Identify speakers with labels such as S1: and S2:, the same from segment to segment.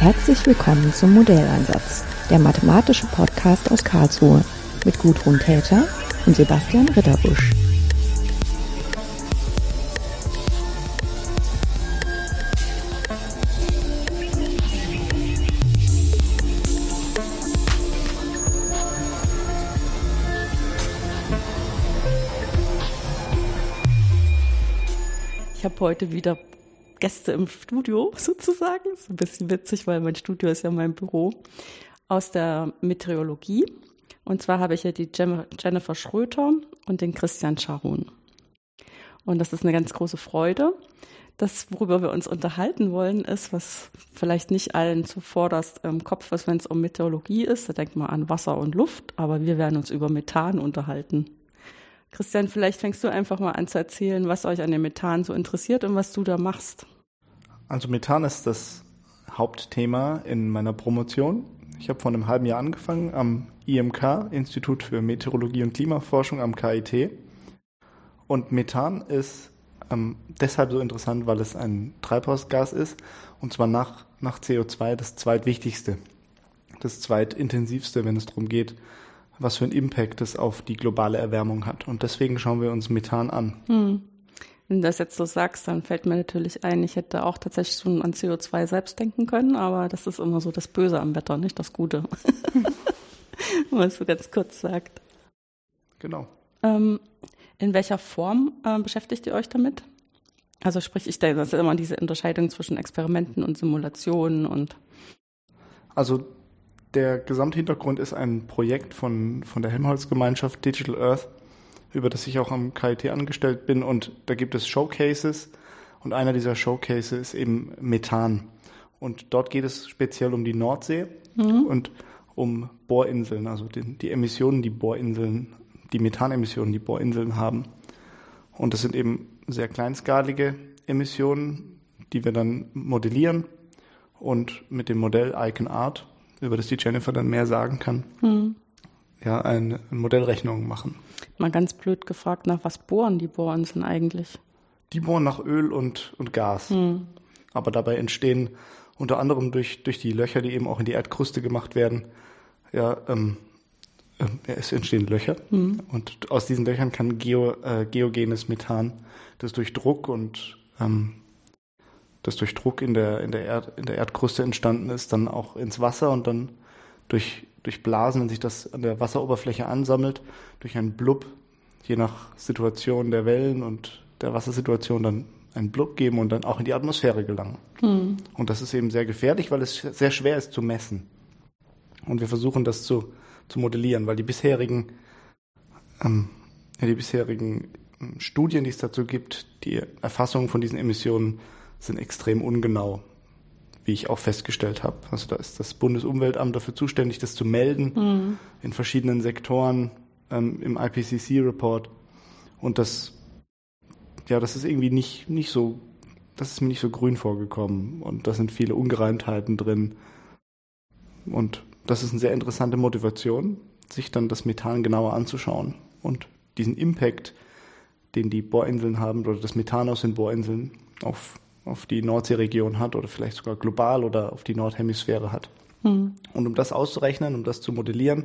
S1: Herzlich willkommen zum Modelleinsatz, der mathematische Podcast aus Karlsruhe mit Gudrun Täter und Sebastian Ritterbusch.
S2: Ich habe heute wieder Gäste im Studio sozusagen. Ist ein bisschen witzig, weil mein Studio ist ja mein Büro aus der Meteorologie. Und zwar habe ich ja die Jennifer Schröter und den Christian Scharun. Und das ist eine ganz große Freude. Das, worüber wir uns unterhalten wollen, ist, was vielleicht nicht allen zuvorderst im Kopf ist, wenn es um Meteorologie ist. Da denkt man an Wasser und Luft, aber wir werden uns über Methan unterhalten. Christian, vielleicht fängst du einfach mal an zu erzählen, was euch an dem Methan so interessiert und was du da machst.
S3: Also Methan ist das Hauptthema in meiner Promotion. Ich habe vor einem halben Jahr angefangen am IMK, Institut für Meteorologie und Klimaforschung am KIT. Und Methan ist ähm, deshalb so interessant, weil es ein Treibhausgas ist und zwar nach, nach CO2 das zweitwichtigste, das zweitintensivste, wenn es darum geht, was für einen Impact es auf die globale Erwärmung hat. Und deswegen schauen wir uns Methan an. Hm.
S2: Wenn du das jetzt so sagst, dann fällt mir natürlich ein, ich hätte auch tatsächlich schon an CO2 selbst denken können, aber das ist immer so das Böse am Wetter, nicht das Gute. Wenn man es so ganz kurz sagt.
S3: Genau.
S2: Ähm, in welcher Form äh, beschäftigt ihr euch damit? Also sprich, ich denke, das ist immer diese Unterscheidung zwischen Experimenten und Simulationen und.
S3: Also der Gesamthintergrund ist ein Projekt von, von der Helmholtz-Gemeinschaft Digital Earth, über das ich auch am KIT angestellt bin. Und da gibt es Showcases. Und einer dieser Showcases ist eben Methan. Und dort geht es speziell um die Nordsee mhm. und um Bohrinseln, also die, die Emissionen, die Bohrinseln, die Methanemissionen, die Bohrinseln haben. Und das sind eben sehr kleinskalige Emissionen, die wir dann modellieren und mit dem Modell Icon Art über das die Jennifer dann mehr sagen kann, hm. ja, eine Modellrechnung machen.
S2: Mal ganz blöd gefragt, nach was bohren die Bohrinseln eigentlich?
S3: Die bohren nach Öl und, und Gas. Hm. Aber dabei entstehen unter anderem durch, durch die Löcher, die eben auch in die Erdkruste gemacht werden, ja, ähm, äh, es entstehen Löcher. Hm. Und aus diesen Löchern kann Geo, äh, geogenes Methan, das durch Druck und ähm, das durch Druck in der, in der, Erd, in der Erdkruste entstanden ist, dann auch ins Wasser und dann durch, durch Blasen, wenn sich das an der Wasseroberfläche ansammelt, durch einen Blub, je nach Situation der Wellen und der Wassersituation dann einen Blub geben und dann auch in die Atmosphäre gelangen. Hm. Und das ist eben sehr gefährlich, weil es sehr schwer ist zu messen. Und wir versuchen das zu, zu modellieren, weil die bisherigen, ähm, die bisherigen ähm, Studien, die es dazu gibt, die Erfassung von diesen Emissionen sind extrem ungenau, wie ich auch festgestellt habe. Also da ist das Bundesumweltamt dafür zuständig, das zu melden mhm. in verschiedenen Sektoren ähm, im IPCC-Report. Und das, ja, das ist irgendwie nicht, nicht so, das ist mir nicht so grün vorgekommen. Und da sind viele Ungereimtheiten drin. Und das ist eine sehr interessante Motivation, sich dann das Methan genauer anzuschauen und diesen Impact, den die Bohrinseln haben oder das Methan aus den Bohrinseln auf auf die Nordseeregion hat oder vielleicht sogar global oder auf die Nordhemisphäre hat. Mhm. Und um das auszurechnen, um das zu modellieren,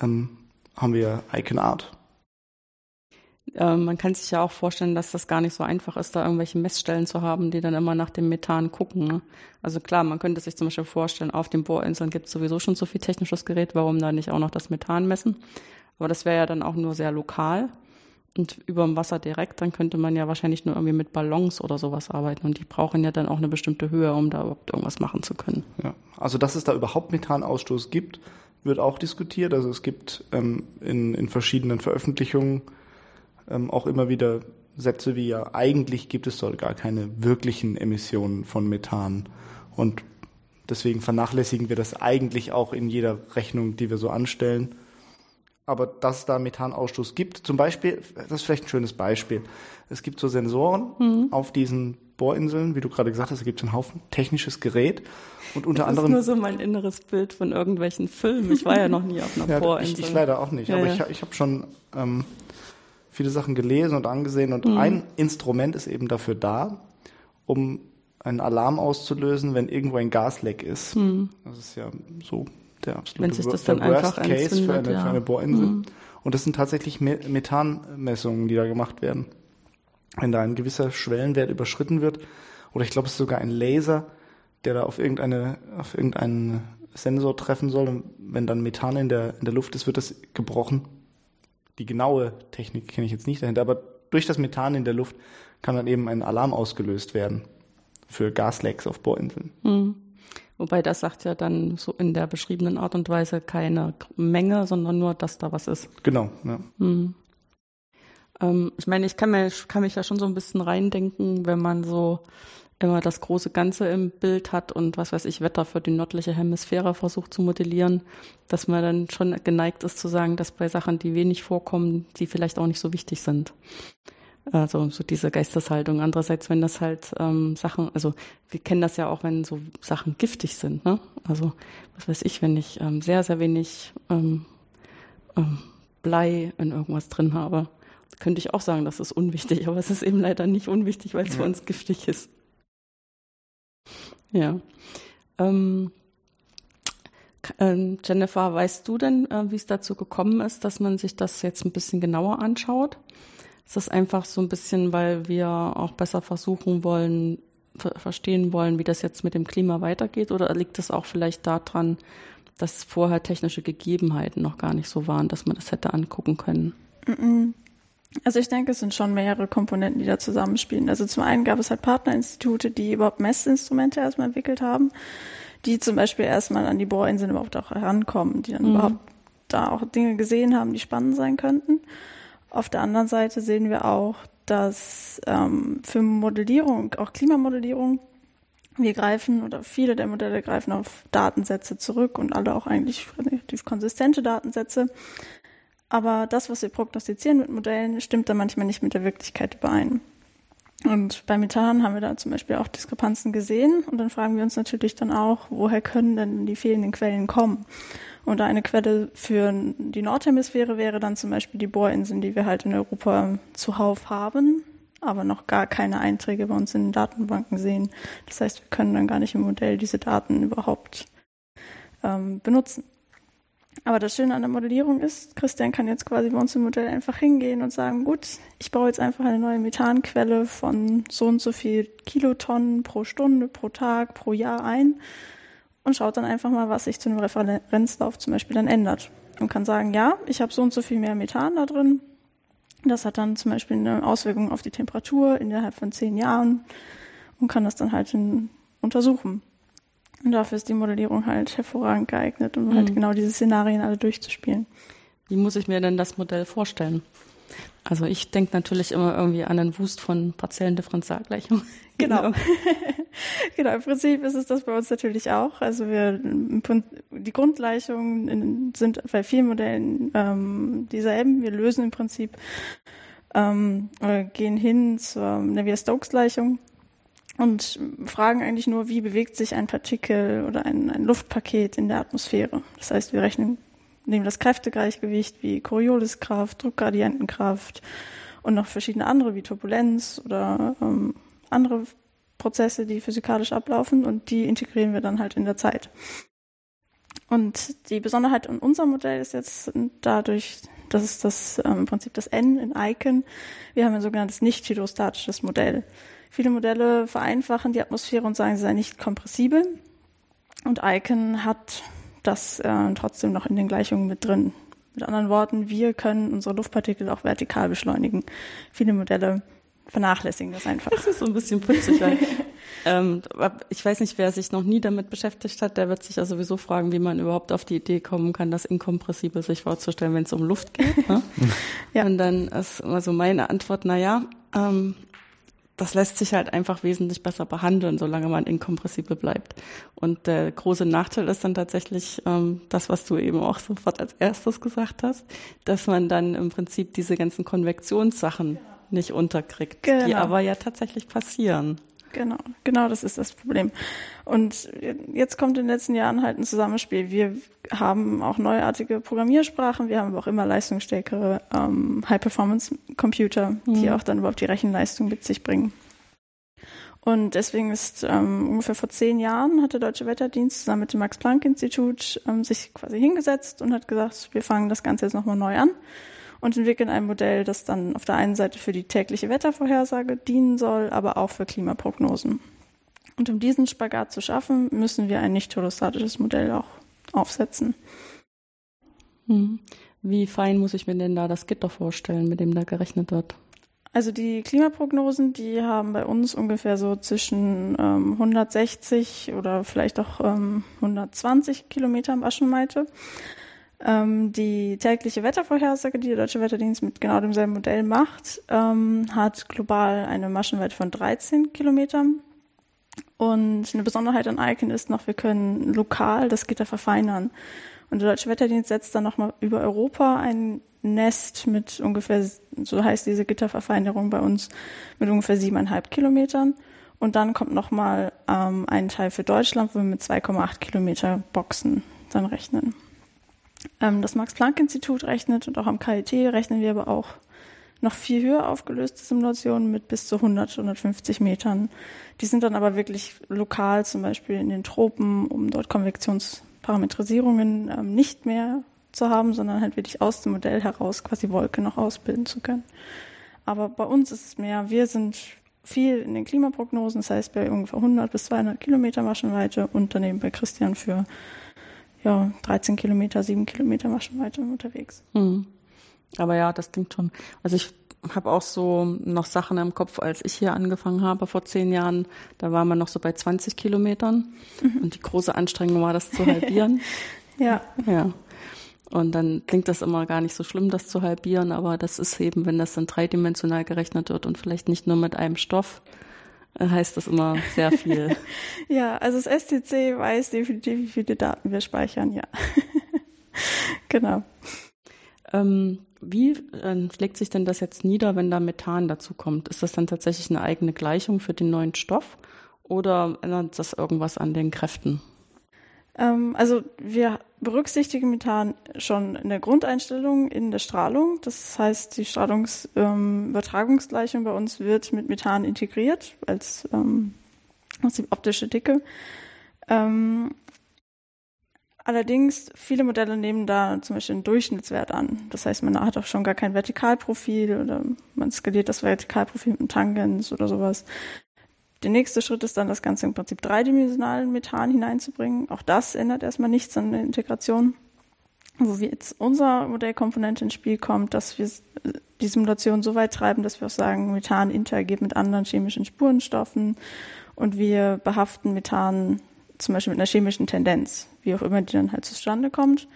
S3: ähm, haben wir Icon Art.
S2: Ähm, man kann sich ja auch vorstellen, dass das gar nicht so einfach ist, da irgendwelche Messstellen zu haben, die dann immer nach dem Methan gucken. Ne? Also klar, man könnte sich zum Beispiel vorstellen, auf den Bohrinseln gibt es sowieso schon so viel technisches Gerät, warum da nicht auch noch das Methan messen? Aber das wäre ja dann auch nur sehr lokal und über dem Wasser direkt, dann könnte man ja wahrscheinlich nur irgendwie mit Ballons oder sowas arbeiten. Und die brauchen ja dann auch eine bestimmte Höhe, um da überhaupt irgendwas machen zu können.
S3: Ja, also dass es da überhaupt Methanausstoß gibt, wird auch diskutiert. Also es gibt ähm, in, in verschiedenen Veröffentlichungen ähm, auch immer wieder Sätze wie ja, eigentlich gibt es dort gar keine wirklichen Emissionen von Methan. Und deswegen vernachlässigen wir das eigentlich auch in jeder Rechnung, die wir so anstellen aber dass da Methanausstoß gibt. Zum Beispiel, das ist vielleicht ein schönes Beispiel. Es gibt so Sensoren mhm. auf diesen Bohrinseln, wie du gerade gesagt hast, da gibt es einen Haufen technisches Gerät und unter
S2: das
S3: anderem.
S2: Das ist nur so mein inneres Bild von irgendwelchen Filmen. Ich war ja noch nie auf einer ja, Bohrinsel.
S3: Ich, ich, leider auch nicht, ja, aber ja. ich, ich habe schon ähm, viele Sachen gelesen und angesehen und mhm. ein Instrument ist eben dafür da, um einen Alarm auszulösen, wenn irgendwo ein Gasleck ist. Mhm. Das ist ja so der absolute
S2: wenn sich das dann Worst Case
S3: für eine,
S2: ja.
S3: für eine Bohrinsel. Mhm. Und das sind tatsächlich Methanmessungen, die da gemacht werden. Wenn da ein gewisser Schwellenwert überschritten wird, oder ich glaube, es ist sogar ein Laser, der da auf irgendeine, auf irgendeinen Sensor treffen soll. Und wenn dann Methan in der, in der Luft ist, wird das gebrochen. Die genaue Technik kenne ich jetzt nicht dahinter, aber durch das Methan in der Luft kann dann eben ein Alarm ausgelöst werden für Gaslecks auf Bohrinseln.
S2: Mhm. Wobei das sagt ja dann so in der beschriebenen Art und Weise keine Menge, sondern nur, dass da was ist.
S3: Genau, ja.
S2: Mhm. Ähm, ich meine, ich kann, mir, kann mich ja schon so ein bisschen reindenken, wenn man so immer das große Ganze im Bild hat und was weiß ich, Wetter für die nördliche Hemisphäre versucht zu modellieren, dass man dann schon geneigt ist zu sagen, dass bei Sachen, die wenig vorkommen, die vielleicht auch nicht so wichtig sind. Also so diese Geisteshaltung. Andererseits, wenn das halt ähm, Sachen, also wir kennen das ja auch, wenn so Sachen giftig sind. Ne? Also was weiß ich, wenn ich ähm, sehr, sehr wenig ähm, ähm, Blei in irgendwas drin habe, könnte ich auch sagen, das ist unwichtig. Aber es ist eben leider nicht unwichtig, weil es ja. für uns giftig ist. Ja. Ähm, ähm, Jennifer, weißt du denn, äh, wie es dazu gekommen ist, dass man sich das jetzt ein bisschen genauer anschaut? Ist das einfach so ein bisschen, weil wir auch besser versuchen wollen, ver verstehen wollen, wie das jetzt mit dem Klima weitergeht? Oder liegt es auch vielleicht daran, dass vorher technische Gegebenheiten noch gar nicht so waren, dass man das hätte angucken können?
S4: Also ich denke, es sind schon mehrere Komponenten, die da zusammenspielen. Also zum einen gab es halt Partnerinstitute, die überhaupt Messinstrumente erstmal entwickelt haben, die zum Beispiel erstmal an die Bohrinseln überhaupt auch herankommen, die dann mhm. überhaupt da auch Dinge gesehen haben, die spannend sein könnten. Auf der anderen Seite sehen wir auch, dass ähm, für Modellierung, auch Klimamodellierung, wir greifen oder viele der Modelle greifen auf Datensätze zurück und alle auch eigentlich relativ konsistente Datensätze. Aber das, was wir prognostizieren mit Modellen, stimmt dann manchmal nicht mit der Wirklichkeit überein. Und bei Methan haben wir da zum Beispiel auch Diskrepanzen gesehen. Und dann fragen wir uns natürlich dann auch, woher können denn die fehlenden Quellen kommen? Und eine Quelle für die Nordhemisphäre wäre dann zum Beispiel die Bohrinseln, die wir halt in Europa zuhauf haben, aber noch gar keine Einträge bei uns in den Datenbanken sehen. Das heißt, wir können dann gar nicht im Modell diese Daten überhaupt ähm, benutzen. Aber das Schöne an der Modellierung ist, Christian kann jetzt quasi bei uns im Modell einfach hingehen und sagen, gut, ich baue jetzt einfach eine neue Methanquelle von so und so viel Kilotonnen pro Stunde, pro Tag, pro Jahr ein und schaut dann einfach mal, was sich zu einem Referenzlauf zum Beispiel dann ändert. Und kann sagen, ja, ich habe so und so viel mehr Methan da drin. Das hat dann zum Beispiel eine Auswirkung auf die Temperatur innerhalb von zehn Jahren und kann das dann halt untersuchen. Und dafür ist die Modellierung halt hervorragend geeignet, um halt mhm. halt genau diese Szenarien alle durchzuspielen.
S2: Wie muss ich mir denn das Modell vorstellen? Also ich denke natürlich immer irgendwie an einen Wust von partiellen Differentialgleichungen.
S4: Genau. genau, im Prinzip ist es das bei uns natürlich auch. Also wir die Grundgleichungen sind bei vielen Modellen ähm, dieselben. Wir lösen im Prinzip ähm, gehen hin zur Navier-Stokes-Gleichung und fragen eigentlich nur, wie bewegt sich ein Partikel oder ein, ein Luftpaket in der Atmosphäre. Das heißt, wir rechnen nehmen das Kräftegleichgewicht wie Corioliskraft, Druckgradientenkraft und noch verschiedene andere wie Turbulenz oder ähm, andere Prozesse, die physikalisch ablaufen und die integrieren wir dann halt in der Zeit. Und die Besonderheit in unserem Modell ist jetzt dadurch, das ist das ähm, Prinzip das N in Icon. Wir haben ein sogenanntes nicht hydrostatisches Modell. Viele Modelle vereinfachen die Atmosphäre und sagen, sie sei nicht kompressibel. Und Icon hat das äh, trotzdem noch in den Gleichungen mit drin. Mit anderen Worten, wir können unsere Luftpartikel auch vertikal beschleunigen. Viele Modelle vernachlässigen das einfach.
S2: Das ist so ein bisschen putzig. Weil, ähm, ich weiß nicht, wer sich noch nie damit beschäftigt hat, der wird sich ja sowieso fragen, wie man überhaupt auf die Idee kommen kann, das inkompressibel sich vorzustellen, wenn es um Luft geht. Ne? ja. Und dann ist also meine Antwort, na ja, ähm, das lässt sich halt einfach wesentlich besser behandeln, solange man inkompressibel bleibt. Und der große Nachteil ist dann tatsächlich ähm, das, was du eben auch sofort als erstes gesagt hast, dass man dann im Prinzip diese ganzen Konvektionssachen nicht unterkriegt, genau. die aber ja tatsächlich passieren.
S4: Genau, genau das ist das Problem. Und jetzt kommt in den letzten Jahren halt ein Zusammenspiel. Wir haben auch neuartige Programmiersprachen, wir haben aber auch immer leistungsstärkere ähm, High-Performance-Computer, die mhm. auch dann überhaupt die Rechenleistung mit sich bringen. Und deswegen ist ähm, ungefähr vor zehn Jahren hat der Deutsche Wetterdienst zusammen mit dem Max-Planck-Institut ähm, sich quasi hingesetzt und hat gesagt, wir fangen das Ganze jetzt nochmal neu an und entwickeln ein Modell, das dann auf der einen Seite für die tägliche Wettervorhersage dienen soll, aber auch für Klimaprognosen. Und um diesen Spagat zu schaffen, müssen wir ein nicht hydrostatisches Modell auch aufsetzen.
S2: Hm. Wie fein muss ich mir denn da das Gitter vorstellen, mit dem da gerechnet wird?
S4: Also die Klimaprognosen, die haben bei uns ungefähr so zwischen ähm, 160 oder vielleicht auch ähm, 120 Kilometer Maschenweite. Ähm, die tägliche Wettervorhersage, die der Deutsche Wetterdienst mit genau demselben Modell macht, ähm, hat global eine Maschenweite von 13 Kilometern. Und eine Besonderheit an Icon ist noch, wir können lokal das Gitter verfeinern. Und der Deutsche Wetterdienst setzt dann nochmal über Europa ein Nest mit ungefähr, so heißt diese Gitterverfeinerung bei uns, mit ungefähr siebeneinhalb Kilometern. Und dann kommt nochmal ähm, ein Teil für Deutschland, wo wir mit 2,8 Kilometer Boxen dann rechnen. Ähm, das Max-Planck-Institut rechnet und auch am KIT rechnen wir aber auch noch viel höher aufgelöste Simulationen mit bis zu 100, 150 Metern. Die sind dann aber wirklich lokal, zum Beispiel in den Tropen, um dort Konvektionsparametrisierungen ähm, nicht mehr zu haben, sondern halt wirklich aus dem Modell heraus quasi Wolke noch ausbilden zu können. Aber bei uns ist es mehr, wir sind viel in den Klimaprognosen, das heißt bei ungefähr 100 bis 200 Kilometer Maschenweite und daneben bei Christian für ja, 13 Kilometer, 7 Kilometer Maschenweite unterwegs.
S2: Hm. Aber ja, das klingt schon. Also ich habe auch so noch Sachen im Kopf, als ich hier angefangen habe vor zehn Jahren. Da war man noch so bei 20 Kilometern mhm. und die große Anstrengung war, das zu halbieren.
S4: ja.
S2: Ja. Und dann klingt das immer gar nicht so schlimm, das zu halbieren, aber das ist eben, wenn das dann dreidimensional gerechnet wird und vielleicht nicht nur mit einem Stoff, heißt das immer sehr viel.
S4: ja, also das STC weiß definitiv, wie viele Daten wir speichern, ja. genau.
S2: Ähm, wie äh, schlägt sich denn das jetzt nieder, wenn da Methan dazu kommt? Ist das dann tatsächlich eine eigene Gleichung für den neuen Stoff oder ändert das irgendwas an den Kräften?
S4: Ähm, also wir berücksichtigen Methan schon in der Grundeinstellung in der Strahlung. Das heißt, die Strahlungsübertragungsgleichung ähm, bei uns wird mit Methan integriert als, ähm, die optische Dicke. Ähm, allerdings, viele Modelle nehmen da zum Beispiel einen Durchschnittswert an. Das heißt, man hat auch schon gar kein Vertikalprofil oder man skaliert das Vertikalprofil mit einem Tangens oder sowas. Der nächste Schritt ist dann, das Ganze im Prinzip dreidimensional Methan hineinzubringen. Auch das ändert erstmal nichts an der Integration. Wo wir jetzt unser Modellkomponente ins Spiel kommt, dass wir die Simulation so weit treiben, dass wir auch sagen, Methan interagiert mit anderen chemischen Spurenstoffen und wir behaften Methan zum Beispiel mit einer chemischen Tendenz, wie auch immer die dann halt zustande kommt,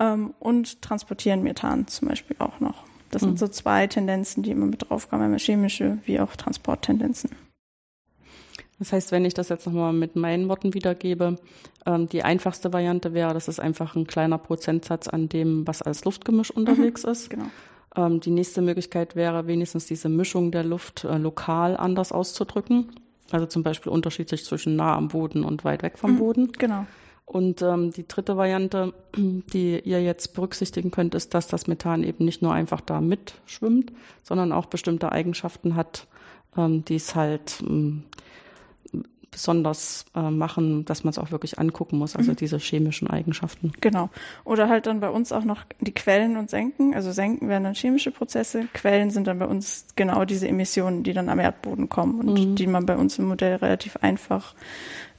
S4: ähm, und transportieren Methan zum Beispiel auch noch. Das mhm. sind so zwei Tendenzen, die immer mit draufkommen, einmal chemische wie auch Transporttendenzen.
S2: Das heißt, wenn ich das jetzt nochmal mit meinen Worten wiedergebe, ähm, die einfachste Variante wäre, das ist einfach ein kleiner Prozentsatz an dem, was als Luftgemisch unterwegs mhm, ist. Genau. Ähm, die nächste Möglichkeit wäre, wenigstens diese Mischung der Luft äh, lokal anders auszudrücken. Also zum Beispiel unterschiedlich zwischen nah am Boden und weit weg vom mhm, Boden.
S4: Genau.
S2: Und ähm, die dritte Variante, die ihr jetzt berücksichtigen könnt, ist, dass das Methan eben nicht nur einfach da mitschwimmt, sondern auch bestimmte Eigenschaften hat, ähm, die es halt ähm, besonders äh, machen, dass man es auch wirklich angucken muss, also mhm. diese chemischen Eigenschaften.
S4: Genau. Oder halt dann bei uns auch noch die Quellen und Senken. Also Senken wären dann chemische Prozesse, Quellen sind dann bei uns genau diese Emissionen, die dann am Erdboden kommen und mhm. die man bei uns im Modell relativ einfach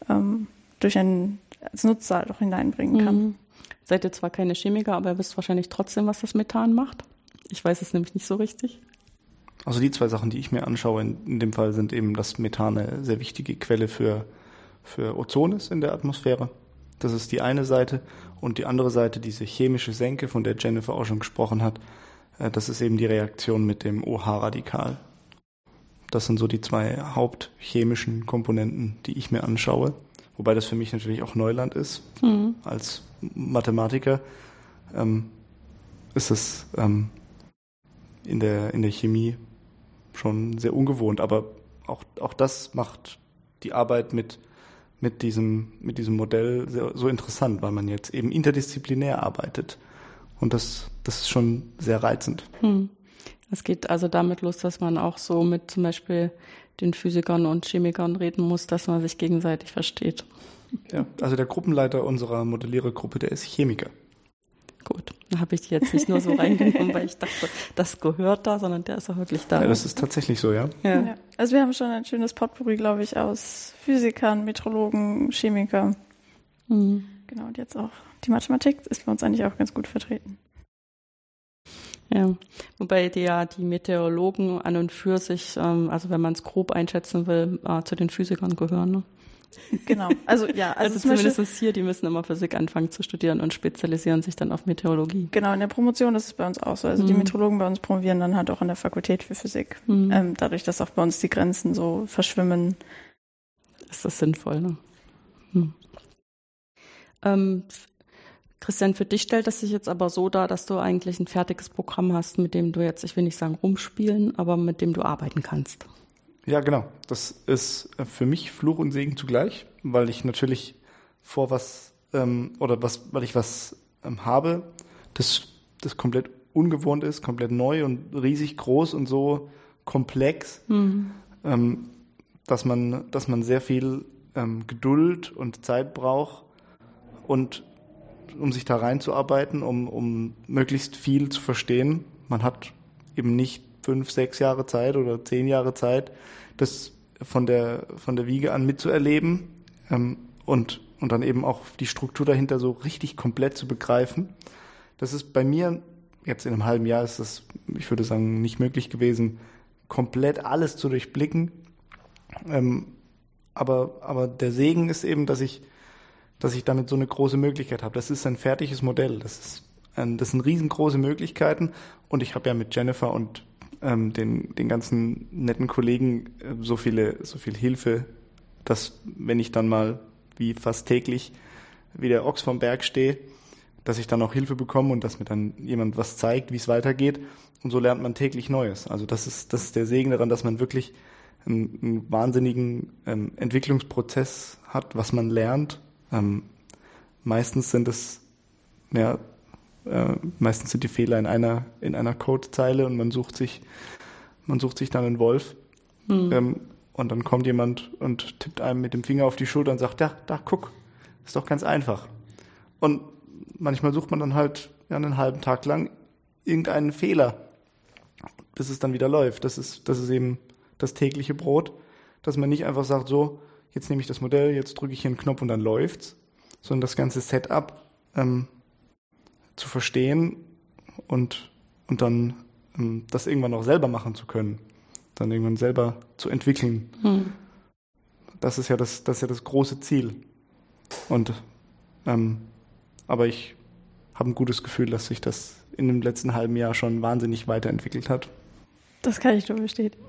S4: ähm, durch einen als Nutzer auch hineinbringen kann. Mhm.
S2: Seid ihr zwar keine Chemiker, aber ihr wisst wahrscheinlich trotzdem, was das Methan macht. Ich weiß es nämlich nicht so richtig.
S3: Also die zwei Sachen, die ich mir anschaue in, in dem Fall, sind eben, dass Methan eine sehr wichtige Quelle für, für Ozon ist in der Atmosphäre. Das ist die eine Seite. Und die andere Seite, diese chemische Senke, von der Jennifer auch schon gesprochen hat, äh, das ist eben die Reaktion mit dem OH-Radikal. Das sind so die zwei hauptchemischen Komponenten, die ich mir anschaue. Wobei das für mich natürlich auch Neuland ist. Mhm. Als Mathematiker ähm, ist es ähm, in, der, in der Chemie schon sehr ungewohnt, aber auch, auch das macht die Arbeit mit, mit, diesem, mit diesem Modell sehr, so interessant, weil man jetzt eben interdisziplinär arbeitet. Und das, das ist schon sehr reizend. Hm.
S2: Es geht also damit los, dass man auch so mit zum Beispiel den Physikern und Chemikern reden muss, dass man sich gegenseitig versteht.
S3: Ja, also der Gruppenleiter unserer Modellierergruppe, der ist Chemiker.
S2: Gut, da habe ich die jetzt nicht nur so reingenommen, weil ich dachte, das gehört da, sondern der ist auch wirklich da.
S3: Ja, das ist tatsächlich so, ja.
S4: ja. ja. Also wir haben schon ein schönes Potpourri, glaube ich, aus Physikern, Metrologen, Chemiker. Mhm. Genau, und jetzt auch die Mathematik ist bei uns eigentlich auch ganz gut vertreten.
S2: Ja, wobei die ja die Meteorologen an und für sich, ähm, also wenn man es grob einschätzen will, äh, zu den Physikern gehören. Ne?
S4: Genau, also ja.
S2: Also, also zumindest Beispiel, hier, die müssen immer Physik anfangen zu studieren und spezialisieren sich dann auf Meteorologie.
S4: Genau, in der Promotion ist es bei uns auch so. Also mhm. die Meteorologen bei uns promovieren dann halt auch an der Fakultät für Physik. Mhm. Ähm, dadurch, dass auch bei uns die Grenzen so verschwimmen.
S2: Ist das sinnvoll, ne? Hm. Ähm, Christian, für dich stellt das sich jetzt aber so dar, dass du eigentlich ein fertiges Programm hast, mit dem du jetzt, ich will nicht sagen rumspielen, aber mit dem du arbeiten kannst.
S3: Ja, genau. Das ist für mich Fluch und Segen zugleich, weil ich natürlich vor was ähm, oder was, weil ich was ähm, habe, das, das komplett ungewohnt ist, komplett neu und riesig groß und so komplex, mhm. ähm, dass man, dass man sehr viel ähm, Geduld und Zeit braucht und um sich da reinzuarbeiten, um, um möglichst viel zu verstehen. Man hat eben nicht fünf, sechs Jahre Zeit oder zehn Jahre Zeit, das von der, von der Wiege an mitzuerleben ähm, und, und dann eben auch die Struktur dahinter so richtig komplett zu begreifen. Das ist bei mir, jetzt in einem halben Jahr ist das, ich würde sagen, nicht möglich gewesen, komplett alles zu durchblicken. Ähm, aber, aber der Segen ist eben, dass ich, dass ich damit so eine große Möglichkeit habe. Das ist ein fertiges Modell. Das ist ein, das sind riesengroße Möglichkeiten. Und ich habe ja mit Jennifer und ähm, den, den ganzen netten Kollegen äh, so viele, so viel Hilfe, dass wenn ich dann mal wie fast täglich wie der Ochs vom Berg stehe, dass ich dann auch Hilfe bekomme und dass mir dann jemand was zeigt, wie es weitergeht. Und so lernt man täglich Neues. Also das ist, das ist der Segen daran, dass man wirklich einen, einen wahnsinnigen ähm, Entwicklungsprozess hat, was man lernt. Ähm, meistens sind es ja, äh, meistens sind die Fehler in einer, in einer Codezeile und man sucht sich, man sucht sich dann einen Wolf. Mhm. Ähm, und dann kommt jemand und tippt einem mit dem Finger auf die Schulter und sagt, ja, da, guck, ist doch ganz einfach. Und manchmal sucht man dann halt ja, einen halben Tag lang irgendeinen Fehler, bis es dann wieder läuft. Das ist, das ist eben das tägliche Brot, dass man nicht einfach sagt, so, jetzt nehme ich das Modell, jetzt drücke ich hier einen Knopf und dann läuft's, sondern das ganze Setup ähm, zu verstehen und, und dann ähm, das irgendwann auch selber machen zu können, dann irgendwann selber zu entwickeln. Hm. Das ist ja das, das ist ja das große Ziel. Und ähm, aber ich habe ein gutes Gefühl, dass sich das in dem letzten halben Jahr schon wahnsinnig weiterentwickelt hat.
S4: Das kann ich nur bestätigen.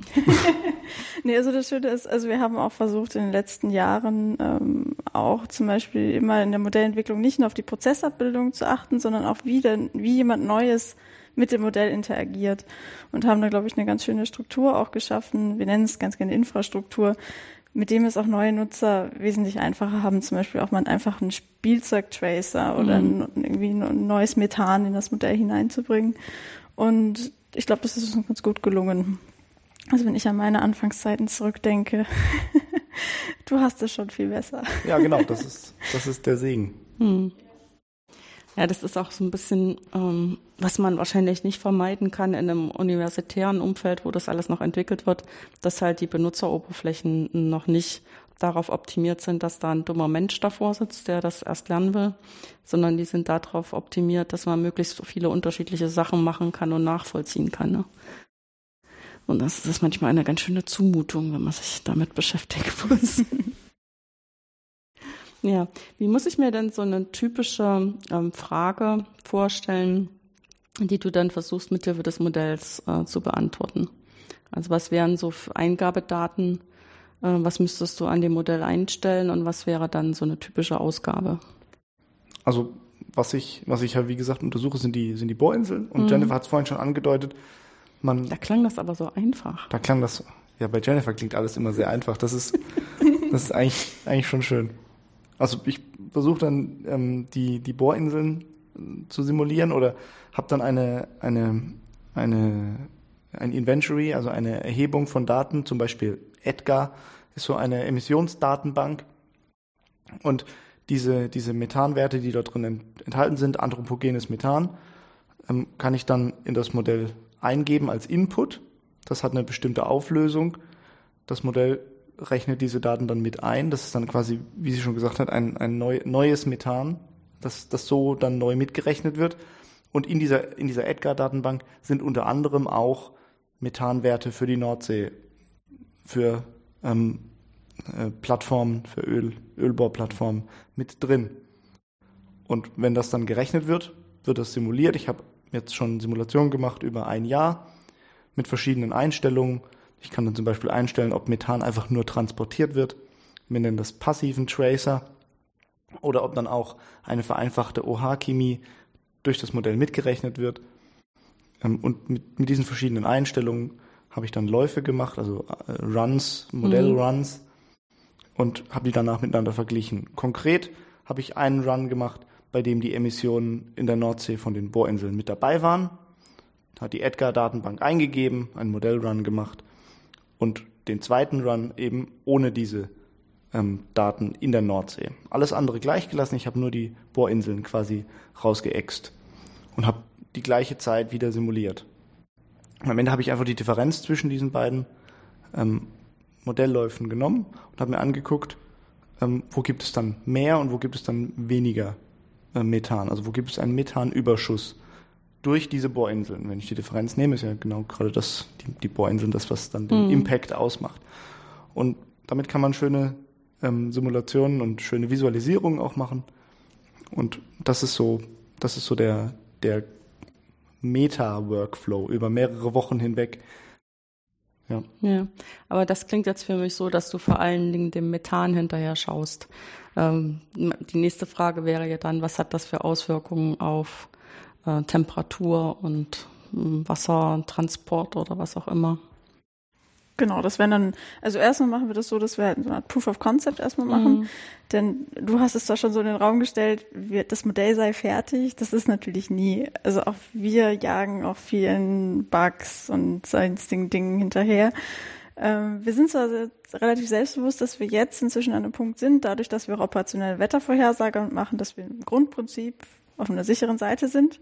S4: nee, also das Schöne ist, also wir haben auch versucht in den letzten Jahren ähm, auch zum Beispiel immer in der Modellentwicklung nicht nur auf die Prozessabbildung zu achten, sondern auch wie denn, wie jemand Neues mit dem Modell interagiert und haben da, glaube ich, eine ganz schöne Struktur auch geschaffen. Wir nennen es ganz gerne Infrastruktur, mit dem es auch neue Nutzer wesentlich einfacher haben, zum Beispiel auch mal einfach einen Spielzeugtracer oder mhm. ein, irgendwie ein neues Methan in das Modell hineinzubringen. Und ich glaube, das ist uns ganz gut gelungen. Also wenn ich an meine Anfangszeiten zurückdenke, du hast es schon viel besser.
S3: Ja, genau, das ist, das ist der Segen. Hm.
S2: Ja, das ist auch so ein bisschen, ähm, was man wahrscheinlich nicht vermeiden kann in einem universitären Umfeld, wo das alles noch entwickelt wird, dass halt die Benutzeroberflächen noch nicht darauf optimiert sind, dass da ein dummer Mensch davor sitzt, der das erst lernen will, sondern die sind darauf optimiert, dass man möglichst viele unterschiedliche Sachen machen kann und nachvollziehen kann. Ne? Und das ist manchmal eine ganz schöne Zumutung, wenn man sich damit beschäftigen muss. ja, wie muss ich mir denn so eine typische ähm, Frage vorstellen, die du dann versuchst, mithilfe des Modells äh, zu beantworten? Also was wären so Eingabedaten, was müsstest du an dem Modell einstellen und was wäre dann so eine typische Ausgabe?
S3: Also was ich, was ich ja wie gesagt untersuche, sind die, sind die Bohrinseln. Und mhm. Jennifer hat es vorhin schon angedeutet. Man,
S2: da klang das aber so einfach.
S3: Da klang das, ja, bei Jennifer klingt alles immer sehr einfach. Das ist, das ist eigentlich, eigentlich schon schön. Also ich versuche dann ähm, die, die Bohrinseln äh, zu simulieren oder habe dann eine, eine, eine ein Inventory, also eine Erhebung von Daten, zum Beispiel EDGAR ist so eine Emissionsdatenbank. Und diese, diese Methanwerte, die dort drin enthalten sind, anthropogenes Methan, ähm, kann ich dann in das Modell eingeben als Input. Das hat eine bestimmte Auflösung. Das Modell rechnet diese Daten dann mit ein. Das ist dann quasi, wie sie schon gesagt hat, ein, ein neu, neues Methan, das, das so dann neu mitgerechnet wird. Und in dieser, in dieser Edgar-Datenbank sind unter anderem auch Methanwerte für die Nordsee, für ähm, äh, Plattformen, für Öl, Ölbohrplattformen mit drin. Und wenn das dann gerechnet wird, wird das simuliert. Ich habe jetzt schon Simulationen gemacht über ein Jahr mit verschiedenen Einstellungen. Ich kann dann zum Beispiel einstellen, ob Methan einfach nur transportiert wird. Wir nennen das passiven Tracer. Oder ob dann auch eine vereinfachte OH-Chemie durch das Modell mitgerechnet wird. Ähm, und mit, mit diesen verschiedenen Einstellungen habe ich dann Läufe gemacht, also äh, Runs, Modellruns mhm. und habe die danach miteinander verglichen. Konkret habe ich einen Run gemacht, bei dem die Emissionen in der Nordsee von den Bohrinseln mit dabei waren. Da hat die Edgar-Datenbank eingegeben, einen Modellrun gemacht und den zweiten Run eben ohne diese ähm, Daten in der Nordsee. Alles andere gleichgelassen, ich habe nur die Bohrinseln quasi rausgeext und habe die gleiche Zeit wieder simuliert. Am Ende habe ich einfach die Differenz zwischen diesen beiden ähm, Modellläufen genommen und habe mir angeguckt, ähm, wo gibt es dann mehr und wo gibt es dann weniger äh, Methan. Also wo gibt es einen Methanüberschuss durch diese Bohrinseln. Wenn ich die Differenz nehme, ist ja genau gerade das, die, die Bohrinseln, das, was dann den mhm. Impact ausmacht. Und damit kann man schöne ähm, Simulationen und schöne Visualisierungen auch machen. Und das ist so, das ist so der, der Meta-Workflow über mehrere Wochen hinweg.
S2: Ja. ja, aber das klingt jetzt für mich so, dass du vor allen Dingen dem Methan hinterher schaust. Ähm, die nächste Frage wäre ja dann, was hat das für Auswirkungen auf äh, Temperatur und äh, Wassertransport oder was auch immer?
S4: Genau, das wäre dann, also erstmal machen wir das so, dass wir halt so eine Art Proof of Concept erstmal machen. Mhm. Denn du hast es zwar schon so in den Raum gestellt, wir, das Modell sei fertig. Das ist natürlich nie. Also auch wir jagen auch vielen Bugs und sonstigen Dingen hinterher. Ähm, wir sind zwar relativ selbstbewusst, dass wir jetzt inzwischen an einem Punkt sind, dadurch, dass wir auch operationelle Wettervorhersage machen, dass wir im Grundprinzip auf einer sicheren Seite sind.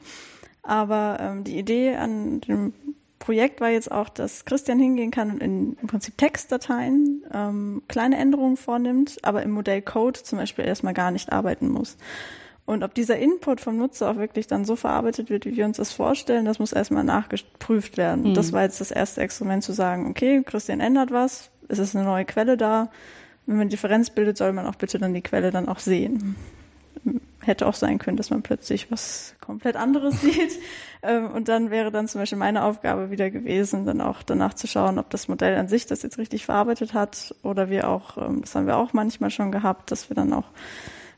S4: Aber ähm, die Idee an dem Projekt war jetzt auch, dass Christian hingehen kann und in, im Prinzip Textdateien ähm, kleine Änderungen vornimmt, aber im Modellcode zum Beispiel erstmal gar nicht arbeiten muss. Und ob dieser Input vom Nutzer auch wirklich dann so verarbeitet wird, wie wir uns das vorstellen, das muss erstmal nachgeprüft werden. Mhm. Das war jetzt das erste Experiment zu sagen, okay, Christian ändert was, es ist eine neue Quelle da. Wenn man Differenz bildet, soll man auch bitte dann die Quelle dann auch sehen hätte auch sein können, dass man plötzlich was komplett anderes sieht. Ähm, und dann wäre dann zum Beispiel meine Aufgabe wieder gewesen, dann auch danach zu schauen, ob das Modell an sich das jetzt richtig verarbeitet hat oder wir auch, ähm, das haben wir auch manchmal schon gehabt, dass wir dann auch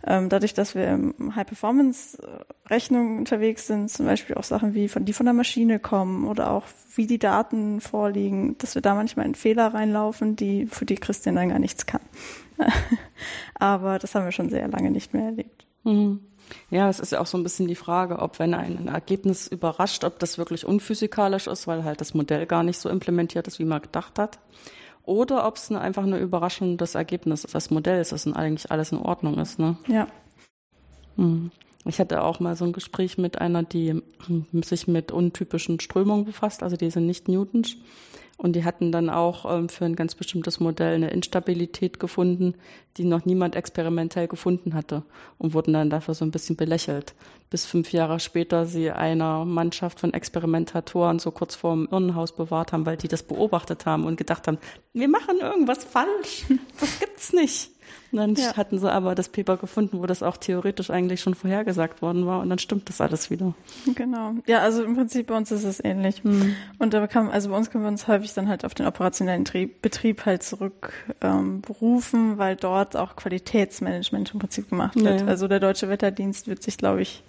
S4: ähm, dadurch, dass wir im High-Performance-Rechnung unterwegs sind, zum Beispiel auch Sachen wie von, die von der Maschine kommen oder auch wie die Daten vorliegen, dass wir da manchmal in Fehler reinlaufen, die, für die Christian dann gar nichts kann. Aber das haben wir schon sehr lange nicht mehr erlebt.
S2: Mhm. Ja, es ist ja auch so ein bisschen die Frage, ob wenn ein Ergebnis überrascht, ob das wirklich unphysikalisch ist, weil halt das Modell gar nicht so implementiert ist, wie man gedacht hat. Oder ob es einfach eine Überraschung des Ergebnisses des Modells ist und eigentlich alles in Ordnung ist. Ne?
S4: Ja.
S2: Hm. Ich hatte auch mal so ein Gespräch mit einer, die sich mit untypischen Strömungen befasst, also die sind nicht Newtons. Und die hatten dann auch ähm, für ein ganz bestimmtes Modell eine Instabilität gefunden, die noch niemand experimentell gefunden hatte und wurden dann dafür so ein bisschen belächelt. Bis fünf Jahre später sie einer Mannschaft von Experimentatoren so kurz vor dem Irrenhaus bewahrt haben, weil die das beobachtet haben und gedacht haben, wir machen irgendwas falsch. Das gibt's nicht. Und dann ja. hatten sie aber das Paper gefunden, wo das auch theoretisch eigentlich schon vorhergesagt worden war und dann stimmt das alles wieder.
S4: Genau. Ja, also im Prinzip bei uns ist es ähnlich. Mhm. Und da kann, also bei uns können wir uns häufig dann halt auf den operationellen Trieb, Betrieb halt zurück ähm, berufen, weil dort auch Qualitätsmanagement im Prinzip gemacht wird. Ja. Also der Deutsche Wetterdienst wird sich, glaube ich,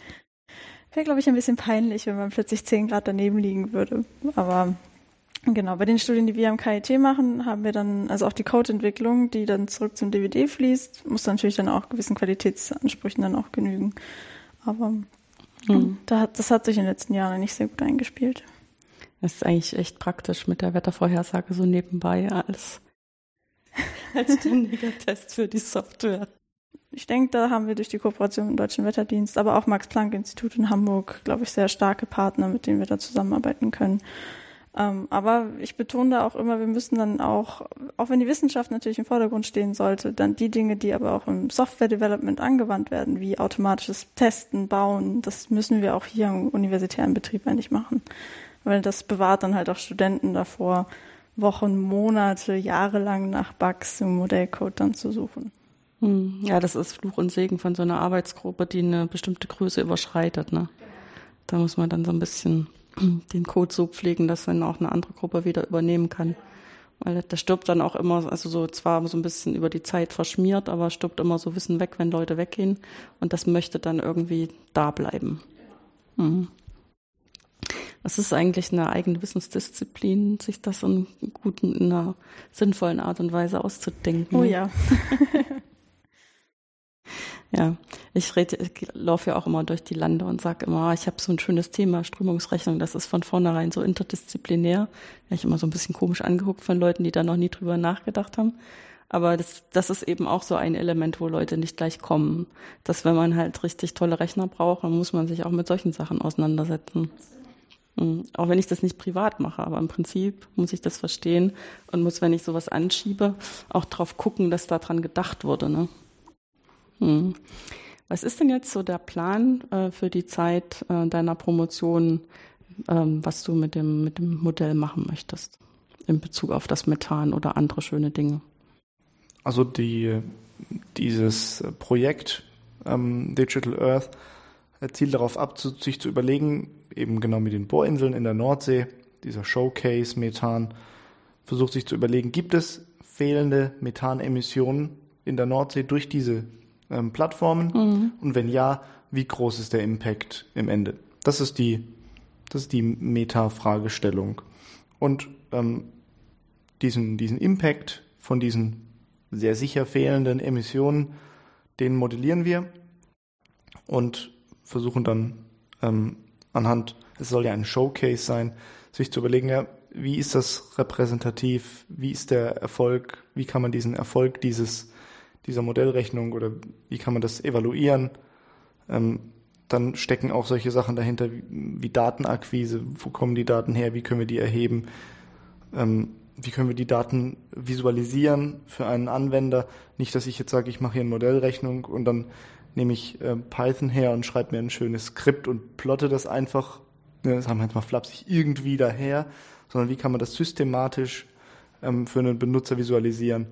S4: wäre, glaube ich, ein bisschen peinlich, wenn man plötzlich 10 Grad daneben liegen würde. Aber Genau, bei den Studien, die wir am KIT machen, haben wir dann, also auch die Codeentwicklung, die dann zurück zum DVD fließt, muss natürlich dann auch gewissen Qualitätsansprüchen dann auch genügen. Aber mhm. da hat, das hat sich in den letzten Jahren nicht sehr gut eingespielt.
S2: Das ist eigentlich echt praktisch mit der Wettervorhersage so nebenbei als, als ständiger Test für die Software.
S4: Ich denke, da haben wir durch die Kooperation mit dem Deutschen Wetterdienst, aber auch Max-Planck-Institut in Hamburg, glaube ich, sehr starke Partner, mit denen wir da zusammenarbeiten können. Ähm, aber ich betone da auch immer, wir müssen dann auch, auch wenn die Wissenschaft natürlich im Vordergrund stehen sollte, dann die Dinge, die aber auch im Software-Development angewandt werden, wie automatisches Testen, Bauen, das müssen wir auch hier im universitären Betrieb eigentlich machen. Weil das bewahrt dann halt auch Studenten davor, Wochen, Monate, Jahre lang nach Bugs im Modellcode dann zu suchen.
S2: Hm, ja, das ist Fluch und Segen von so einer Arbeitsgruppe, die eine bestimmte Größe überschreitet. Ne? Da muss man dann so ein bisschen den Code so pflegen, dass dann auch eine andere Gruppe wieder übernehmen kann. Weil da stirbt dann auch immer, also so zwar so ein bisschen über die Zeit verschmiert, aber stirbt immer so Wissen weg, wenn Leute weggehen. Und das möchte dann irgendwie da bleiben. Mhm. Was ist eigentlich eine eigene Wissensdisziplin, sich das in guten, in einer sinnvollen Art und Weise auszudenken?
S4: Oh ja.
S2: Ja, ich rede, ich laufe ja auch immer durch die Lande und sage immer, ich habe so ein schönes Thema, Strömungsrechnung, das ist von vornherein so interdisziplinär. Ja, ich immer so ein bisschen komisch angeguckt von Leuten, die da noch nie drüber nachgedacht haben. Aber das, das ist eben auch so ein Element, wo Leute nicht gleich kommen. Dass wenn man halt richtig tolle Rechner braucht, dann muss man sich auch mit solchen Sachen auseinandersetzen. Mhm. Auch wenn ich das nicht privat mache, aber im Prinzip muss ich das verstehen und muss, wenn ich sowas anschiebe, auch drauf gucken, dass daran gedacht wurde. Ne? Hm. Was ist denn jetzt so der Plan äh, für die Zeit äh, deiner Promotion, ähm, was du mit dem, mit dem Modell machen möchtest in Bezug auf das Methan oder andere schöne Dinge?
S3: Also die, dieses Projekt ähm, Digital Earth zielt darauf ab, zu, sich zu überlegen, eben genau mit den Bohrinseln in der Nordsee, dieser Showcase Methan, versucht sich zu überlegen, gibt es fehlende Methanemissionen in der Nordsee durch diese ähm, Plattformen? Mhm. Und wenn ja, wie groß ist der Impact im Ende? Das ist die, das ist die Meta-Fragestellung. Und ähm, diesen, diesen Impact von diesen sehr sicher fehlenden Emissionen, den modellieren wir und versuchen dann ähm, anhand, es soll ja ein Showcase sein, sich zu überlegen, ja, wie ist das repräsentativ, wie ist der Erfolg, wie kann man diesen Erfolg dieses dieser Modellrechnung oder wie kann man das evaluieren. Ähm, dann stecken auch solche Sachen dahinter wie, wie, Datenakquise, wo kommen die Daten her, wie können wir die erheben, ähm, wie können wir die Daten visualisieren für einen Anwender. Nicht, dass ich jetzt sage, ich mache hier eine Modellrechnung und dann nehme ich äh, Python her und schreibe mir ein schönes Skript und plotte das einfach, ne, das haben wir jetzt mal flapsig, irgendwie daher, sondern wie kann man das systematisch ähm, für einen Benutzer visualisieren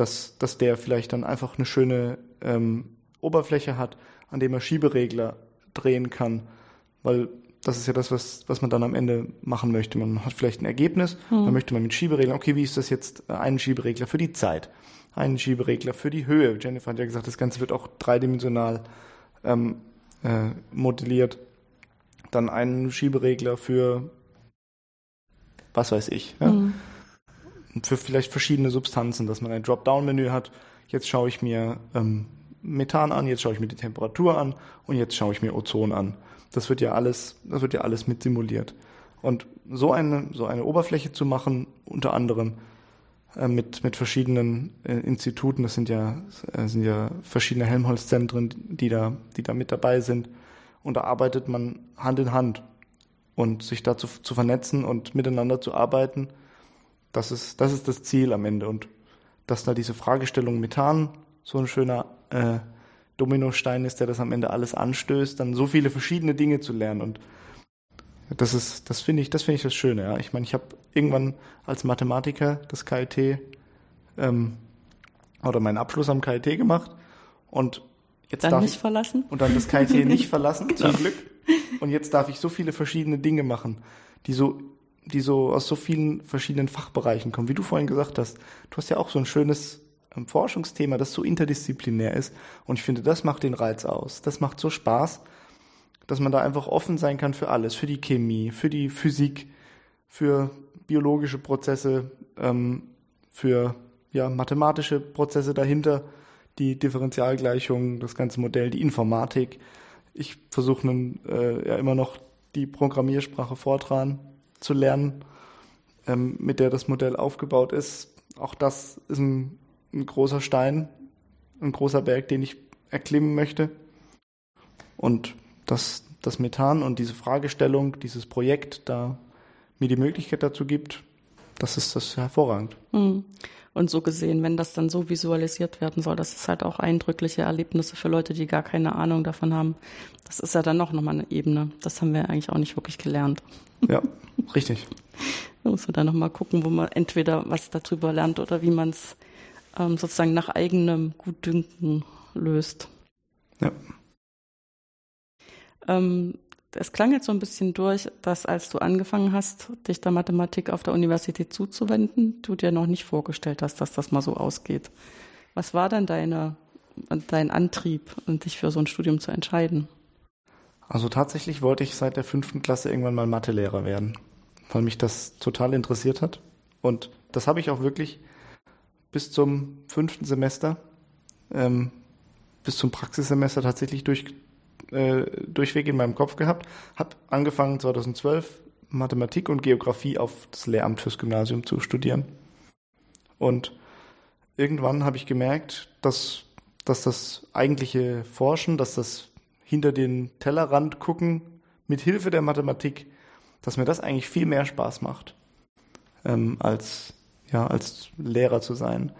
S3: dass, dass der vielleicht dann einfach eine schöne ähm, Oberfläche hat, an dem er Schieberegler drehen kann, weil das ist ja das, was, was man dann am Ende machen möchte. Man hat vielleicht ein Ergebnis, hm. dann möchte man mit Schiebereglern, okay, wie ist das jetzt äh, ein Schieberegler für die Zeit, einen Schieberegler für die Höhe. Jennifer hat ja gesagt, das Ganze wird auch dreidimensional ähm, äh, modelliert. Dann einen Schieberegler für was weiß ich. Ja? Hm für vielleicht verschiedene Substanzen, dass man ein Dropdown-Menü hat. Jetzt schaue ich mir ähm, Methan an, jetzt schaue ich mir die Temperatur an und jetzt schaue ich mir Ozon an. Das wird ja alles, das wird ja alles mit simuliert. Und so eine, so eine Oberfläche zu machen, unter anderem äh, mit, mit verschiedenen äh, Instituten, das sind ja, äh, sind ja verschiedene Helmholtz-Zentren, die da, die da mit dabei sind. Und da arbeitet man Hand in Hand und sich dazu zu vernetzen und miteinander zu arbeiten das ist, das ist das Ziel am Ende. Und dass da diese Fragestellung Methan so ein schöner äh, Dominostein ist, der das am Ende alles anstößt, dann so viele verschiedene Dinge zu lernen. Und das ist, das finde ich, das finde ich das Schöne. Ja. Ich meine, ich habe irgendwann als Mathematiker das KIT ähm, oder meinen Abschluss am KIT gemacht und jetzt
S2: dann
S3: darf
S2: nicht
S3: ich,
S2: verlassen
S3: und dann das KIT nicht verlassen zum Glück und jetzt darf ich so viele verschiedene Dinge machen, die so die so aus so vielen verschiedenen Fachbereichen kommen. Wie du vorhin gesagt hast, du hast ja auch so ein schönes ähm, Forschungsthema, das so interdisziplinär ist. Und ich finde, das macht den Reiz aus. Das macht so Spaß, dass man da einfach offen sein kann für alles, für die Chemie, für die Physik, für biologische Prozesse, ähm, für ja, mathematische Prozesse dahinter, die Differentialgleichung, das ganze Modell, die Informatik. Ich versuche nun äh, ja immer noch die Programmiersprache Fortran zu lernen, ähm, mit der das Modell aufgebaut ist. Auch das ist ein, ein großer Stein, ein großer Berg, den ich erklimmen möchte. Und dass das Methan und diese Fragestellung, dieses Projekt da mir die Möglichkeit dazu gibt, das ist das hervorragend.
S2: Mhm. Und so gesehen, wenn das dann so visualisiert werden soll, das ist halt auch eindrückliche Erlebnisse für Leute, die gar keine Ahnung davon haben. Das ist ja dann noch nochmal eine Ebene. Das haben wir eigentlich auch nicht wirklich gelernt.
S3: Ja, richtig.
S2: Da muss man dann nochmal gucken, wo man entweder was darüber lernt oder wie man es ähm, sozusagen nach eigenem Gutdünken löst.
S3: Ja.
S2: Ähm, es klang jetzt so ein bisschen durch, dass als du angefangen hast, dich der Mathematik auf der Universität zuzuwenden, du dir noch nicht vorgestellt hast, dass das mal so ausgeht. Was war denn deine, dein Antrieb, dich für so ein Studium zu entscheiden?
S3: Also tatsächlich wollte ich seit der fünften Klasse irgendwann mal Mathelehrer werden, weil mich das total interessiert hat. Und das habe ich auch wirklich bis zum fünften Semester, ähm, bis zum Praxissemester tatsächlich durch, äh, durchweg in meinem Kopf gehabt. Habe angefangen 2012 Mathematik und Geografie auf das Lehramt fürs Gymnasium zu studieren. Und irgendwann habe ich gemerkt, dass, dass das eigentliche Forschen, dass das hinter den Tellerrand gucken mit Hilfe der Mathematik, dass mir das eigentlich viel mehr Spaß macht, ähm, als, ja, als Lehrer zu sein.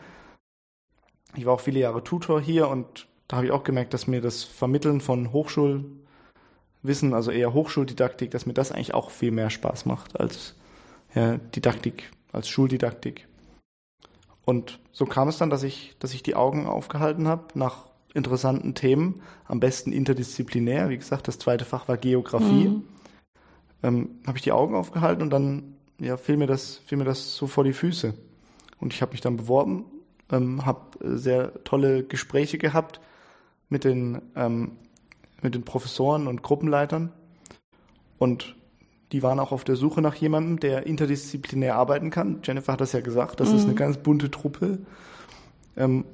S3: Ich war auch viele Jahre Tutor hier und da habe ich auch gemerkt, dass mir das Vermitteln von Hochschulwissen, also eher Hochschuldidaktik, dass mir das eigentlich auch viel mehr Spaß macht als ja, Didaktik, als Schuldidaktik. Und so kam es dann, dass ich, dass ich die Augen aufgehalten habe nach interessanten Themen, am besten interdisziplinär. Wie gesagt, das zweite Fach war Geografie. Mhm. Ähm, habe ich die Augen aufgehalten und dann ja, fiel, mir das, fiel mir das so vor die Füße. Und ich habe mich dann beworben, ähm, habe sehr tolle Gespräche gehabt mit den, ähm, mit den Professoren und Gruppenleitern. Und die waren auch auf der Suche nach jemandem, der interdisziplinär arbeiten kann. Jennifer hat das ja gesagt, das mhm. ist eine ganz bunte Truppe. Ähm,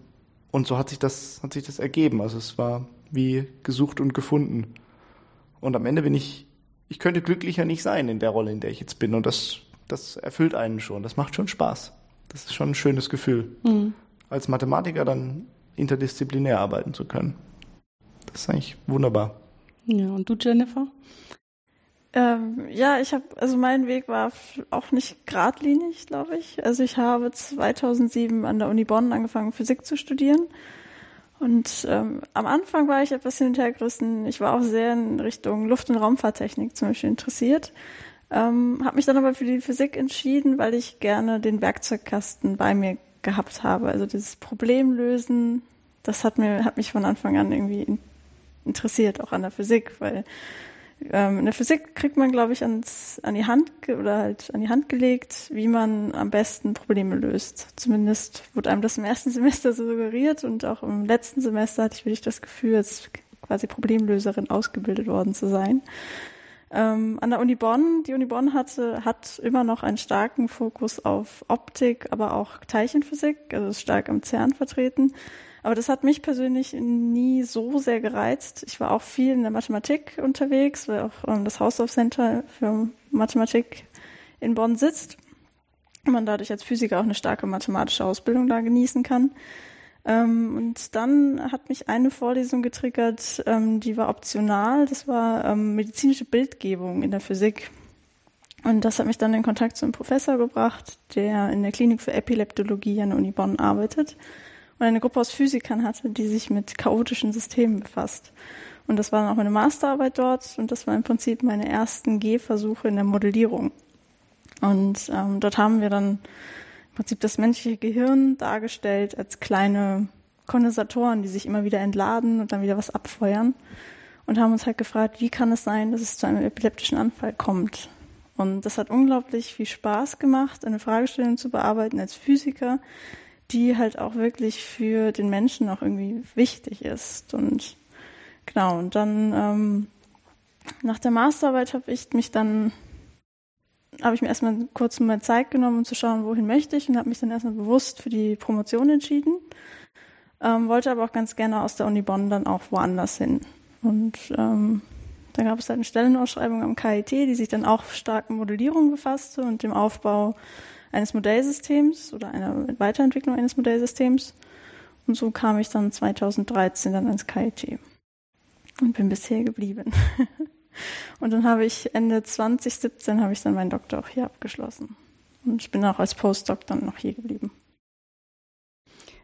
S3: und so hat sich das, hat sich das ergeben. Also es war wie gesucht und gefunden. Und am Ende bin ich, ich könnte glücklicher nicht sein in der Rolle, in der ich jetzt bin. Und das, das erfüllt einen schon. Das macht schon Spaß. Das ist schon ein schönes Gefühl. Mhm. Als Mathematiker dann interdisziplinär arbeiten zu können. Das ist eigentlich wunderbar.
S2: Ja, und du, Jennifer?
S4: Ähm, ja, ich habe, also mein Weg war auch nicht geradlinig, glaube ich. Also ich habe 2007 an der Uni Bonn angefangen, Physik zu studieren. Und ähm, am Anfang war ich etwas hin und her gerissen. Ich war auch sehr in Richtung Luft- und Raumfahrttechnik zum Beispiel interessiert. Ähm, habe mich dann aber für die Physik entschieden, weil ich gerne den Werkzeugkasten bei mir gehabt habe. Also dieses Problemlösen, das hat mir hat mich von Anfang an irgendwie interessiert, auch an der Physik, weil ähm, in der Physik kriegt man, glaube ich, ans, an die Hand oder halt an die Hand gelegt, wie man am besten Probleme löst. Zumindest wurde einem das im ersten Semester so suggeriert und auch im letzten Semester hatte ich wirklich das Gefühl, als quasi Problemlöserin ausgebildet worden zu sein. Ähm, an der Uni Bonn, die Uni Bonn hatte, hat immer noch einen starken Fokus auf Optik, aber auch Teilchenphysik, also ist stark am CERN vertreten. Aber das hat mich persönlich nie so sehr gereizt. Ich war auch viel in der Mathematik unterwegs, weil auch ähm, das House of Center für Mathematik in Bonn sitzt. Und man dadurch als Physiker auch eine starke mathematische Ausbildung da genießen kann. Ähm, und dann hat mich eine Vorlesung getriggert, ähm, die war optional. Das war medizinische Bildgebung in der Physik. Und das hat mich dann in Kontakt zu einem Professor gebracht, der in der Klinik für Epileptologie an der Uni Bonn arbeitet und eine Gruppe aus Physikern hatte, die sich mit chaotischen Systemen befasst. Und das war dann auch meine Masterarbeit dort und das war im Prinzip meine ersten Gehversuche in der Modellierung. Und ähm, dort haben wir dann im Prinzip das menschliche Gehirn dargestellt als kleine Kondensatoren, die sich immer wieder entladen und dann wieder was abfeuern. Und haben uns halt gefragt, wie kann es sein, dass es zu einem epileptischen Anfall kommt? Und das hat unglaublich viel Spaß gemacht, eine Fragestellung zu bearbeiten als Physiker, die halt auch wirklich für den Menschen auch irgendwie wichtig ist. Und genau, und dann ähm, nach der Masterarbeit habe ich mich dann, habe ich mir erstmal kurz mal Zeit genommen, um zu schauen, wohin möchte ich und habe mich dann erstmal bewusst für die Promotion entschieden. Ähm, wollte aber auch ganz gerne aus der Uni Bonn dann auch woanders hin. Und ähm, Da gab es halt eine Stellenausschreibung am KIT, die sich dann auch stark mit Modellierung befasste und dem Aufbau eines Modellsystems oder einer Weiterentwicklung eines Modellsystems. Und so kam ich dann 2013 dann ans KIT und bin bisher geblieben. und dann habe ich Ende 2017 habe ich dann meinen Doktor auch hier abgeschlossen. Und ich bin auch als Postdoc dann noch hier geblieben.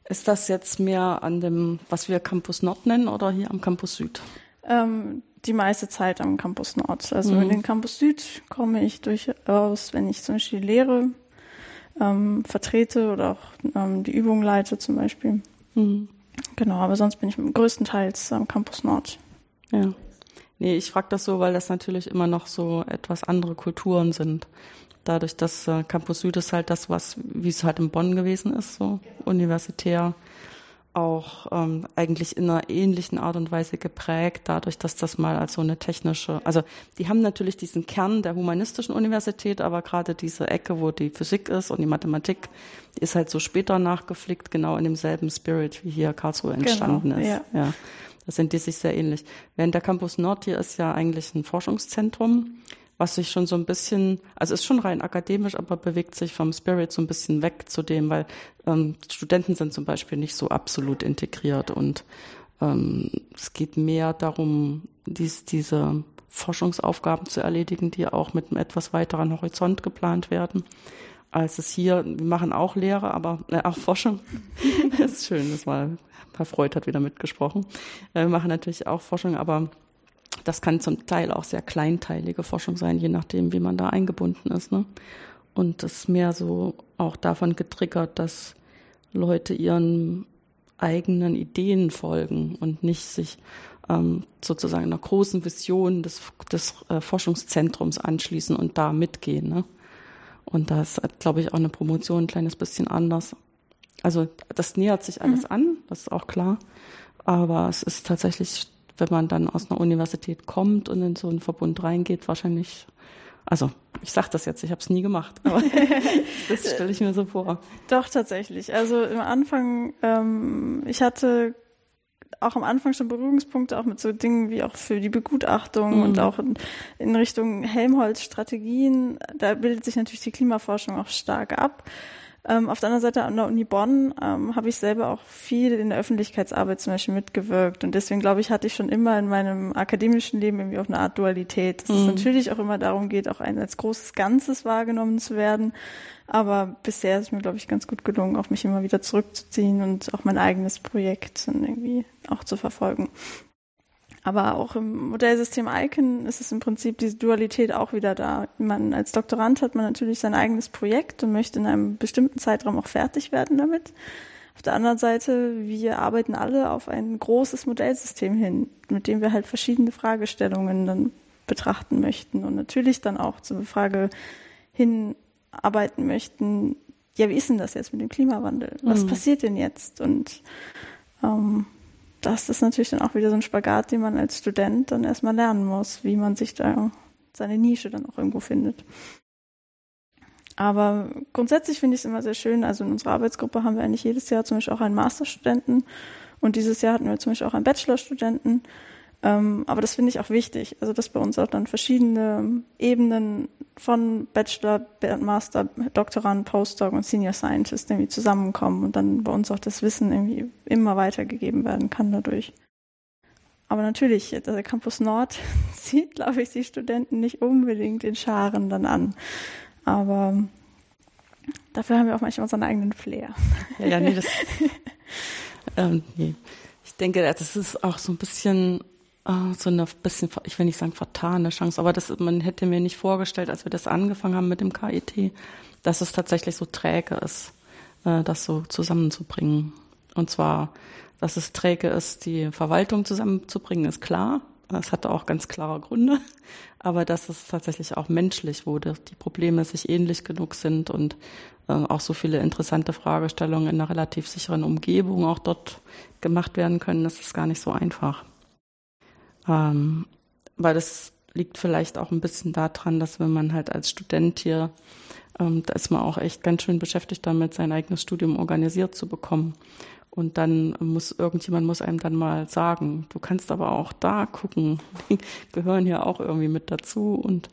S2: Ist das jetzt mehr an dem, was wir Campus Nord nennen oder hier am Campus Süd?
S4: Ähm, die meiste Zeit am Campus Nord. Also mhm. in den Campus Süd komme ich durchaus, wenn ich zum Beispiel Lehre ähm, vertrete oder auch ähm, die Übung leite zum Beispiel. Mhm. Genau, aber sonst bin ich größtenteils am Campus Nord.
S2: Ja. Nee, ich frage das so, weil das natürlich immer noch so etwas andere Kulturen sind. Dadurch, dass äh, Campus Süd ist halt das, was, wie es halt in Bonn gewesen ist, so universitär auch ähm, eigentlich in einer ähnlichen Art und Weise geprägt, dadurch, dass das mal als so eine technische, also die haben natürlich diesen Kern der humanistischen Universität, aber gerade diese Ecke, wo die Physik ist und die Mathematik, die ist halt so später nachgeflickt, genau in demselben Spirit, wie hier Karlsruhe genau, entstanden genau, ist. Ja. ja. Da sind die sich sehr ähnlich. Während der Campus Nord hier ist ja eigentlich ein Forschungszentrum was sich schon so ein bisschen, also ist schon rein akademisch, aber bewegt sich vom Spirit so ein bisschen weg zu dem, weil ähm, Studenten sind zum Beispiel nicht so absolut integriert und ähm, es geht mehr darum, dies, diese Forschungsaufgaben zu erledigen, die auch mit einem etwas weiteren Horizont geplant werden. Als es hier, wir machen auch Lehre, aber äh, auch Forschung. das ist schön, das war, Herr Freud hat wieder mitgesprochen. Äh, wir machen natürlich auch Forschung, aber das kann zum Teil auch sehr kleinteilige Forschung sein, je nachdem, wie man da eingebunden ist. Ne? Und das ist mehr so auch davon getriggert, dass Leute ihren eigenen Ideen folgen und nicht sich ähm, sozusagen einer großen Vision des, des äh, Forschungszentrums anschließen und da mitgehen. Ne? Und da ist, glaube ich, auch eine Promotion ein kleines bisschen anders. Also das nähert sich alles mhm. an, das ist auch klar. Aber es ist tatsächlich wenn man dann aus einer Universität kommt und in so einen Verbund reingeht, wahrscheinlich, also ich sage das jetzt, ich habe es nie gemacht, aber das stelle ich mir so vor.
S4: Doch, tatsächlich. Also im Anfang, ähm, ich hatte auch am Anfang schon Berührungspunkte auch mit so Dingen wie auch für die Begutachtung mhm. und auch in, in Richtung Helmholtz-Strategien. Da bildet sich natürlich die Klimaforschung auch stark ab. Ähm, auf der anderen Seite an der Uni Bonn ähm, habe ich selber auch viel in der Öffentlichkeitsarbeit zum Beispiel mitgewirkt. Und deswegen glaube ich, hatte ich schon immer in meinem akademischen Leben irgendwie auch eine Art Dualität, dass mhm. es natürlich auch immer darum geht, auch ein als großes Ganzes wahrgenommen zu werden. Aber bisher ist es mir, glaube ich, ganz gut gelungen, auch mich immer wieder zurückzuziehen und auch mein eigenes Projekt dann irgendwie auch zu verfolgen. Aber auch im Modellsystem Icon ist es im Prinzip diese Dualität auch wieder da. Man als Doktorand hat man natürlich sein eigenes Projekt und möchte in einem bestimmten Zeitraum auch fertig werden damit. Auf der anderen Seite, wir arbeiten alle auf ein großes Modellsystem hin, mit dem wir halt verschiedene Fragestellungen dann betrachten möchten und natürlich dann auch zur Frage hinarbeiten möchten, ja, wie ist denn das jetzt mit dem Klimawandel? Was mhm. passiert denn jetzt? Und ähm, das ist natürlich dann auch wieder so ein Spagat, den man als Student dann erstmal lernen muss, wie man sich da seine Nische dann auch irgendwo findet. Aber grundsätzlich finde ich es immer sehr schön. Also in unserer Arbeitsgruppe haben wir eigentlich jedes Jahr zum Beispiel auch einen Masterstudenten und dieses Jahr hatten wir zum Beispiel auch einen Bachelorstudenten. Aber das finde ich auch wichtig. Also, dass bei uns auch dann verschiedene Ebenen von Bachelor, Master, Doktorand, Postdoc und Senior Scientist irgendwie zusammenkommen und dann bei uns auch das Wissen irgendwie immer weitergegeben werden kann dadurch. Aber natürlich, der Campus Nord zieht, glaube ich, die Studenten nicht unbedingt in Scharen dann an. Aber dafür haben wir auch manchmal unseren eigenen Flair.
S2: Ja, ja nee, das, ähm, nee. Ich denke, das ist auch so ein bisschen äh, so eine bisschen, ich will nicht sagen vertane Chance, aber das, man hätte mir nicht vorgestellt, als wir das angefangen haben mit dem KIT, dass es tatsächlich so träge ist, äh, das so zusammenzubringen. Und zwar, dass es träge ist, die Verwaltung zusammenzubringen, ist klar. Das hatte auch ganz klare Gründe. Aber dass es tatsächlich auch menschlich wurde, die Probleme sich ähnlich genug sind und äh, auch so viele interessante Fragestellungen in einer relativ sicheren Umgebung auch dort gemacht werden können, das ist gar nicht so einfach. Ähm, weil das liegt vielleicht auch ein bisschen daran, dass wenn man halt als Student hier, ähm, da ist man auch echt ganz schön beschäftigt damit, sein eigenes Studium organisiert zu bekommen. Und dann muss irgendjemand muss einem dann mal sagen, du kannst aber auch da gucken. Die gehören ja auch irgendwie mit dazu und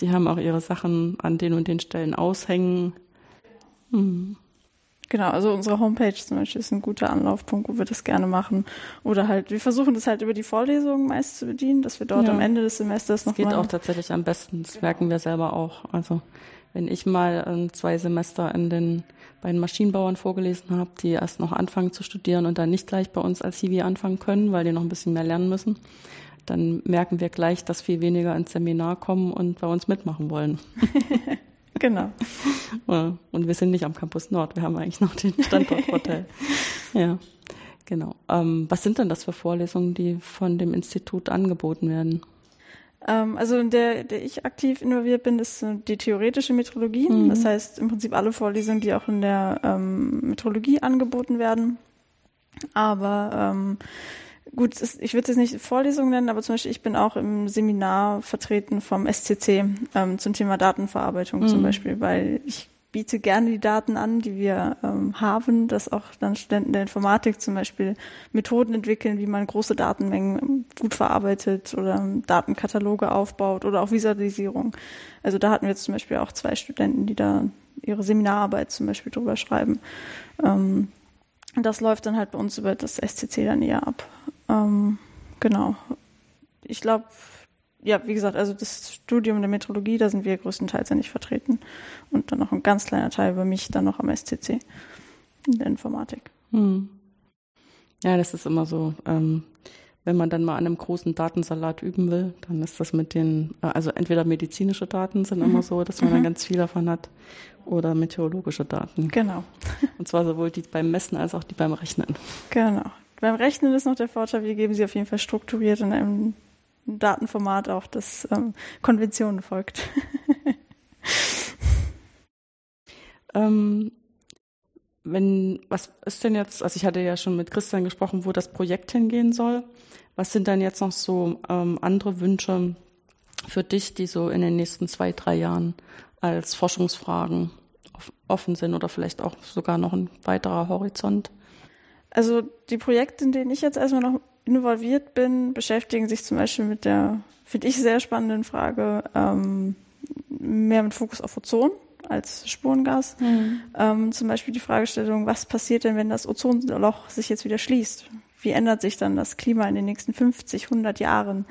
S2: die haben auch ihre Sachen an den und den Stellen aushängen.
S4: Hm. Genau, also unsere Homepage zum Beispiel ist ein guter Anlaufpunkt, wo wir das gerne machen. Oder halt, wir versuchen das halt über die Vorlesungen meist zu bedienen, dass wir dort ja. am Ende des Semesters noch.
S2: Das geht auch tatsächlich am besten, das merken wir selber auch. Also wenn ich mal ähm, zwei Semester in den bei den Maschinenbauern vorgelesen habe, die erst noch anfangen zu studieren und dann nicht gleich bei uns als Hiwi anfangen können, weil die noch ein bisschen mehr lernen müssen, dann merken wir gleich, dass viel weniger ins Seminar kommen und bei uns mitmachen wollen.
S4: Genau.
S2: Und wir sind nicht am Campus Nord, wir haben eigentlich noch den Standorthotel. ja, genau. Ähm, was sind denn das für Vorlesungen, die von dem Institut angeboten werden?
S4: Ähm, also in der, der ich aktiv involviert bin, ist die theoretische Metrologie. Mhm. Das heißt im Prinzip alle Vorlesungen, die auch in der ähm, Metrologie angeboten werden. Aber ähm, Gut, ich würde es nicht Vorlesung nennen, aber zum Beispiel ich bin auch im Seminar vertreten vom SCC ähm, zum Thema Datenverarbeitung mhm. zum Beispiel, weil ich biete gerne die Daten an, die wir ähm, haben, dass auch dann Studenten der Informatik zum Beispiel Methoden entwickeln, wie man große Datenmengen gut verarbeitet oder Datenkataloge aufbaut oder auch Visualisierung. Also da hatten wir jetzt zum Beispiel auch zwei Studenten, die da ihre Seminararbeit zum Beispiel drüber schreiben. Ähm, das läuft dann halt bei uns über das SCC dann eher ab. Ähm, genau. Ich glaube, ja, wie gesagt, also das Studium der Metrologie, da sind wir größtenteils ja nicht vertreten. Und dann noch ein ganz kleiner Teil über mich, dann noch am SCC in der Informatik. Hm.
S2: Ja, das ist immer so. Ähm, wenn man dann mal an einem großen Datensalat üben will, dann ist das mit den, äh, also entweder medizinische Daten sind mhm. immer so, dass man mhm. dann ganz viel davon hat, oder meteorologische Daten.
S4: Genau.
S2: Und zwar sowohl die beim Messen als auch die beim Rechnen.
S4: Genau. Beim Rechnen ist noch der Vorteil, wir geben sie auf jeden Fall strukturiert in einem Datenformat auch, das ähm, Konventionen folgt.
S2: ähm, wenn, was ist denn jetzt, also ich hatte ja schon mit Christian gesprochen, wo das Projekt hingehen soll. Was sind dann jetzt noch so ähm, andere Wünsche für dich, die so in den nächsten zwei, drei Jahren als Forschungsfragen offen sind oder vielleicht auch sogar noch ein weiterer Horizont?
S4: Also die Projekte, in denen ich jetzt erstmal noch involviert bin, beschäftigen sich zum Beispiel mit der, finde ich, sehr spannenden Frage, ähm, mehr mit Fokus auf Ozon als Spurengas. Mhm. Ähm, zum Beispiel die Fragestellung, was passiert denn, wenn das Ozonloch sich jetzt wieder schließt? Wie ändert sich dann das Klima in den nächsten 50, 100 Jahren?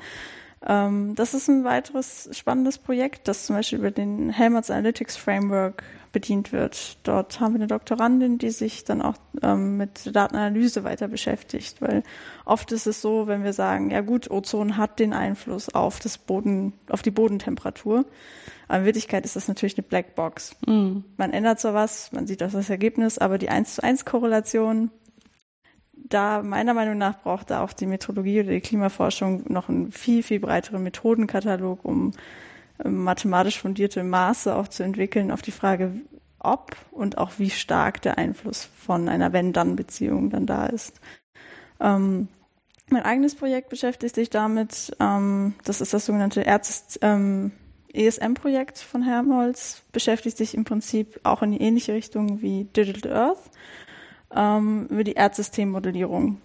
S4: Ähm, das ist ein weiteres spannendes Projekt, das zum Beispiel über den Helmholtz Analytics Framework bedient wird. Dort haben wir eine Doktorandin, die sich dann auch ähm, mit Datenanalyse weiter beschäftigt, weil oft ist es so, wenn wir sagen, ja gut, Ozon hat den Einfluss auf das Boden, auf die Bodentemperatur. Aber in Wirklichkeit ist das natürlich eine Blackbox. Mm. Man ändert zwar was, man sieht auch das Ergebnis, aber die 1 zu 1 Korrelation da meiner Meinung nach braucht da auch die Metrologie oder die Klimaforschung noch einen viel, viel breiteren Methodenkatalog, um mathematisch fundierte Maße auch zu entwickeln auf die Frage, ob und auch wie stark der Einfluss von einer Wenn-Dann-Beziehung dann da ist. Ähm, mein eigenes Projekt beschäftigt sich damit, ähm, das ist das sogenannte ähm, ESM-Projekt von Helmholtz, beschäftigt sich im Prinzip auch in die ähnliche Richtung wie Digital Earth ähm, über die Erdsystemmodellierung.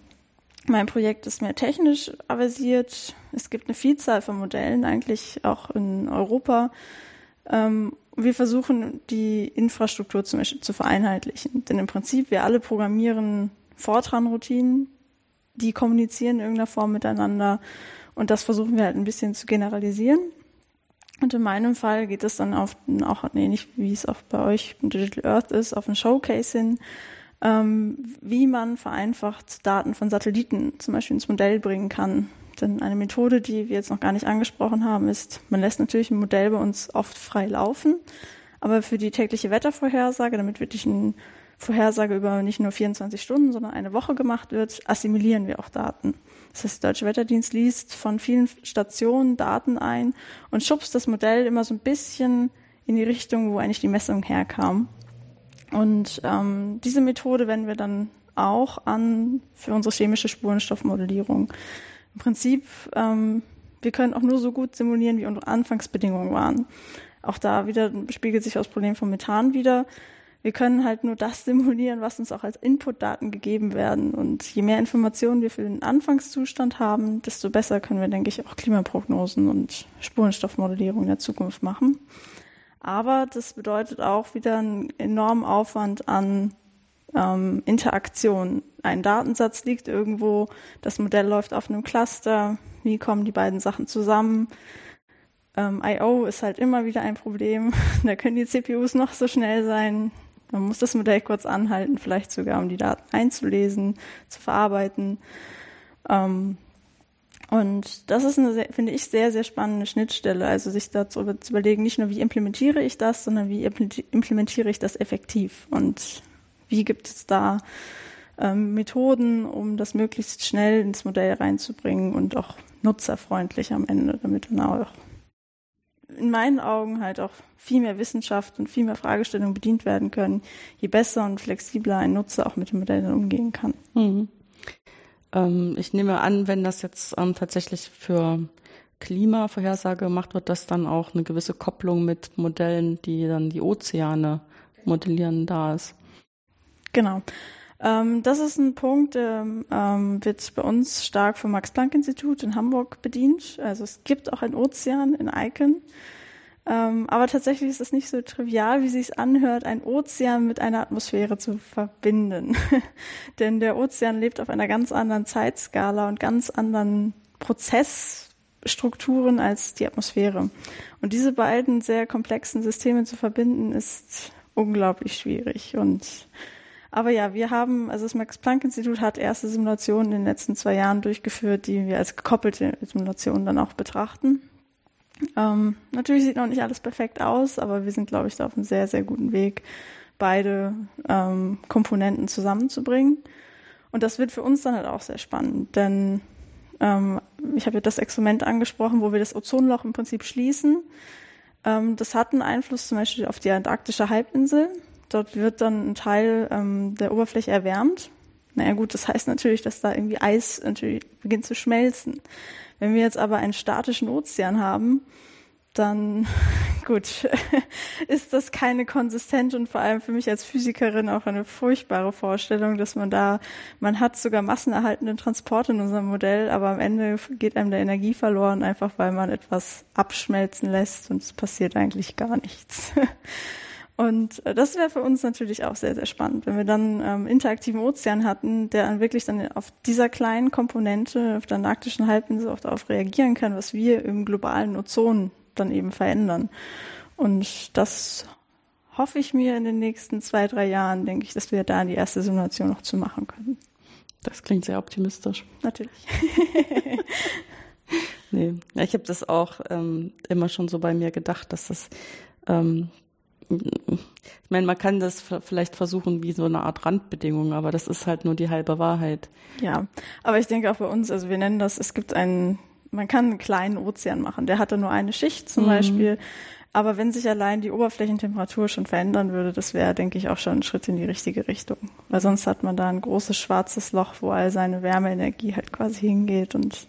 S4: Mein Projekt ist mehr technisch avisiert. Es gibt eine Vielzahl von Modellen, eigentlich auch in Europa. Ähm, wir versuchen, die Infrastruktur zum Beispiel zu vereinheitlichen. Denn im Prinzip, wir alle programmieren Fortran-Routinen, die kommunizieren in irgendeiner Form miteinander. Und das versuchen wir halt ein bisschen zu generalisieren. Und in meinem Fall geht es dann auf, auch ähnlich wie es auch bei euch in Digital Earth ist, auf ein Showcase hin, ähm, wie man vereinfacht Daten von Satelliten zum Beispiel ins Modell bringen kann. Denn eine Methode, die wir jetzt noch gar nicht angesprochen haben, ist, man lässt natürlich ein Modell bei uns oft frei laufen, aber für die tägliche Wettervorhersage, damit wirklich eine Vorhersage über nicht nur 24 Stunden, sondern eine Woche gemacht wird, assimilieren wir auch Daten. Das heißt, der Deutsche Wetterdienst liest von vielen Stationen Daten ein und schubst das Modell immer so ein bisschen in die Richtung, wo eigentlich die Messung herkam. Und ähm, diese Methode wenden wir dann auch an für unsere chemische Spurenstoffmodellierung. Im Prinzip, ähm, wir können auch nur so gut simulieren, wie unsere Anfangsbedingungen waren. Auch da wieder spiegelt sich das Problem von Methan wieder. wir können halt nur das simulieren, was uns auch als Inputdaten gegeben werden. Und je mehr Informationen wir für den Anfangszustand haben, desto besser können wir, denke ich, auch Klimaprognosen und Spurenstoffmodellierung in der Zukunft machen. Aber das bedeutet auch wieder einen enormen Aufwand an ähm, Interaktion. Ein Datensatz liegt irgendwo, das Modell läuft auf einem Cluster. Wie kommen die beiden Sachen zusammen? Ähm, I.O. ist halt immer wieder ein Problem. da können die CPUs noch so schnell sein. Man muss das Modell kurz anhalten, vielleicht sogar, um die Daten einzulesen, zu verarbeiten. Ähm, und das ist eine, finde ich, sehr, sehr spannende Schnittstelle. Also sich dazu zu überlegen, nicht nur, wie implementiere ich das, sondern wie implementiere ich das effektiv und wie gibt es da ähm, Methoden, um das möglichst schnell ins Modell reinzubringen und auch nutzerfreundlich am Ende, damit dann auch in meinen Augen halt auch viel mehr Wissenschaft und viel mehr Fragestellungen bedient werden können, je besser und flexibler ein Nutzer auch mit dem Modell dann umgehen kann. Mhm.
S2: Ähm, ich nehme an, wenn das jetzt ähm, tatsächlich für Klimavorhersage gemacht wird, dass dann auch eine gewisse Kopplung mit Modellen, die dann die Ozeane modellieren, da ist.
S4: Genau. Ähm, das ist ein Punkt, der ähm, wird bei uns stark vom Max-Planck-Institut in Hamburg bedient. Also es gibt auch einen Ozean in Icon. Ähm, aber tatsächlich ist es nicht so trivial, wie sich anhört, einen Ozean mit einer Atmosphäre zu verbinden. Denn der Ozean lebt auf einer ganz anderen Zeitskala und ganz anderen Prozessstrukturen als die Atmosphäre. Und diese beiden sehr komplexen Systeme zu verbinden, ist unglaublich schwierig. Und aber ja, wir haben, also das Max-Planck-Institut hat erste Simulationen in den letzten zwei Jahren durchgeführt, die wir als gekoppelte Simulationen dann auch betrachten. Ähm, natürlich sieht noch nicht alles perfekt aus, aber wir sind, glaube ich, da auf einem sehr, sehr guten Weg, beide ähm, Komponenten zusammenzubringen. Und das wird für uns dann halt auch sehr spannend, denn ähm, ich habe ja das Experiment angesprochen, wo wir das Ozonloch im Prinzip schließen. Ähm, das hat einen Einfluss zum Beispiel auf die antarktische Halbinsel. Dort wird dann ein Teil ähm, der Oberfläche erwärmt. Naja gut, das heißt natürlich, dass da irgendwie Eis natürlich beginnt zu schmelzen. Wenn wir jetzt aber einen statischen Ozean haben, dann gut, ist das keine konsistente und vor allem für mich als Physikerin auch eine furchtbare Vorstellung, dass man da, man hat sogar massenerhaltenden Transport in unserem Modell, aber am Ende geht einem der Energie verloren, einfach weil man etwas abschmelzen lässt und es passiert eigentlich gar nichts. Und äh, das wäre für uns natürlich auch sehr, sehr spannend, wenn wir dann ähm, interaktiven Ozean hatten, der dann wirklich dann auf dieser kleinen Komponente auf der antarktischen Halbinsel auch darauf reagieren kann, was wir im globalen Ozon dann eben verändern. Und das hoffe ich mir in den nächsten zwei, drei Jahren, denke ich, dass wir da die erste Simulation noch zu machen können.
S2: Das klingt sehr optimistisch.
S4: Natürlich.
S2: nee, ich habe das auch ähm, immer schon so bei mir gedacht, dass das ähm, ich meine, man kann das vielleicht versuchen wie so eine Art Randbedingung, aber das ist halt nur die halbe Wahrheit.
S4: Ja, aber ich denke auch bei uns, also wir nennen das, es gibt einen, man kann einen kleinen Ozean machen, der hat dann nur eine Schicht zum mhm. Beispiel. Aber wenn sich allein die Oberflächentemperatur schon verändern würde, das wäre, denke ich, auch schon ein Schritt in die richtige Richtung. Weil sonst hat man da ein großes schwarzes Loch, wo all seine Wärmeenergie halt quasi hingeht und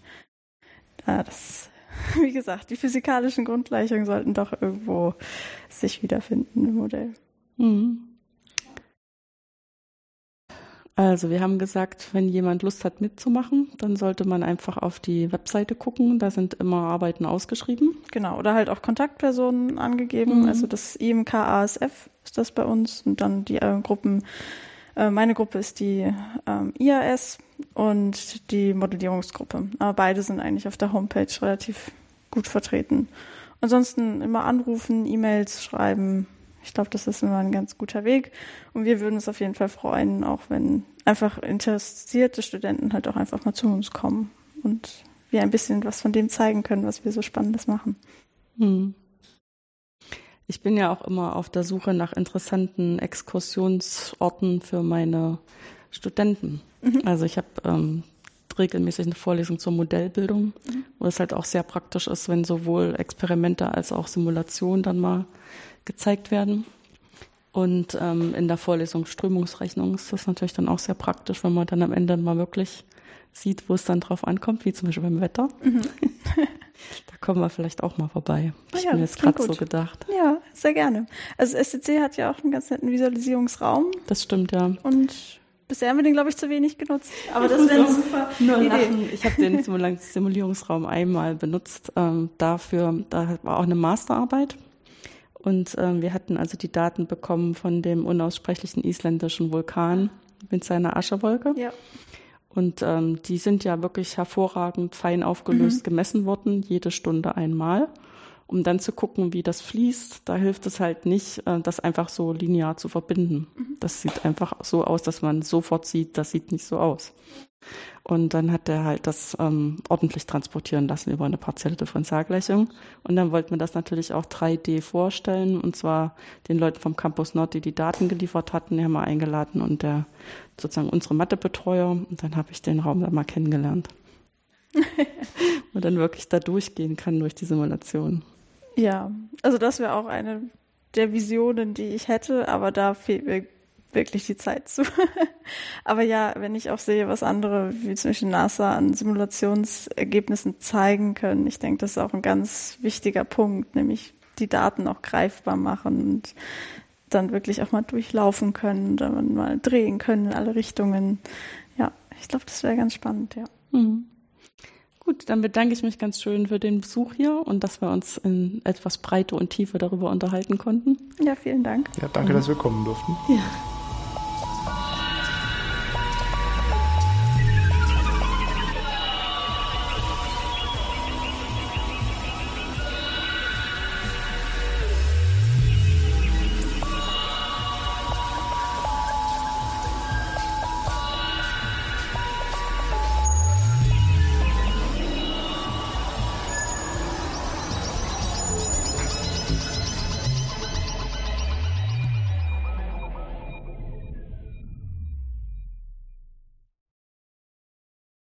S4: ja, das wie gesagt, die physikalischen Grundgleichungen sollten doch irgendwo sich wiederfinden im Modell. Mhm.
S2: Also wir haben gesagt, wenn jemand Lust hat mitzumachen, dann sollte man einfach auf die Webseite gucken. Da sind immer Arbeiten ausgeschrieben.
S4: Genau, oder halt auch Kontaktpersonen angegeben. Mhm. Also das IMK ASF ist das bei uns und dann die äh, Gruppen. Äh, meine Gruppe ist die ähm, IAS und die Modellierungsgruppe. Aber beide sind eigentlich auf der Homepage relativ gut vertreten. Ansonsten immer anrufen, E-Mails schreiben. Ich glaube, das ist immer ein ganz guter Weg. Und wir würden uns auf jeden Fall freuen, auch wenn einfach interessierte Studenten halt auch einfach mal zu uns kommen und wir ein bisschen was von dem zeigen können, was wir so Spannendes machen. Hm.
S2: Ich bin ja auch immer auf der Suche nach interessanten Exkursionsorten für meine Studenten. Mhm. Also ich habe ähm, regelmäßig eine Vorlesung zur Modellbildung, mhm. wo es halt auch sehr praktisch ist, wenn sowohl Experimente als auch Simulationen dann mal gezeigt werden. Und ähm, in der Vorlesung Strömungsrechnung ist das natürlich dann auch sehr praktisch, wenn man dann am Ende mal wirklich sieht, wo es dann drauf ankommt, wie zum Beispiel beim Wetter. Mhm. da kommen wir vielleicht auch mal vorbei.
S4: Ich ja, bin jetzt gerade so
S2: gedacht.
S4: Ja, sehr gerne. Also SCC hat ja auch einen ganz netten Visualisierungsraum.
S2: Das stimmt, ja.
S4: Und bisher haben wir den, glaube ich, zu wenig genutzt. Aber das wäre eine super
S2: Nur
S4: Idee.
S2: Ich habe den Simulierungsraum einmal benutzt. Ähm, dafür, da war auch eine Masterarbeit. Und ähm, wir hatten also die Daten bekommen von dem unaussprechlichen isländischen Vulkan mit seiner Aschewolke.
S4: Ja.
S2: Und ähm, die sind ja wirklich hervorragend fein aufgelöst gemessen worden, jede Stunde einmal, um dann zu gucken, wie das fließt. Da hilft es halt nicht, äh, das einfach so linear zu verbinden. Das sieht einfach so aus, dass man sofort sieht, das sieht nicht so aus. Und dann hat er halt das ähm, ordentlich transportieren lassen über eine partielle Differentialgleichung. Und dann wollten wir das natürlich auch 3D vorstellen, und zwar den Leuten vom Campus Nord, die die Daten geliefert hatten, die haben wir eingeladen und der sozusagen unsere Mathebetreuer. Und dann habe ich den Raum dann mal kennengelernt. und dann wirklich da durchgehen kann durch die Simulation.
S4: Ja, also das wäre auch eine der Visionen, die ich hätte, aber da fehlt mir wirklich die Zeit zu. aber ja, wenn ich auch sehe, was andere, wie zum Beispiel NASA, an Simulationsergebnissen zeigen können, ich denke, das ist auch ein ganz wichtiger Punkt, nämlich die Daten auch greifbar machen und dann wirklich auch mal durchlaufen können, dann mal drehen können in alle Richtungen. Ja, ich glaube, das wäre ganz spannend, ja.
S2: Mhm. Gut, dann bedanke ich mich ganz schön für den Besuch hier und dass wir uns in etwas Breite und Tiefe darüber unterhalten konnten.
S4: Ja, vielen Dank.
S3: Ja, danke, dass wir kommen durften.
S2: Ja.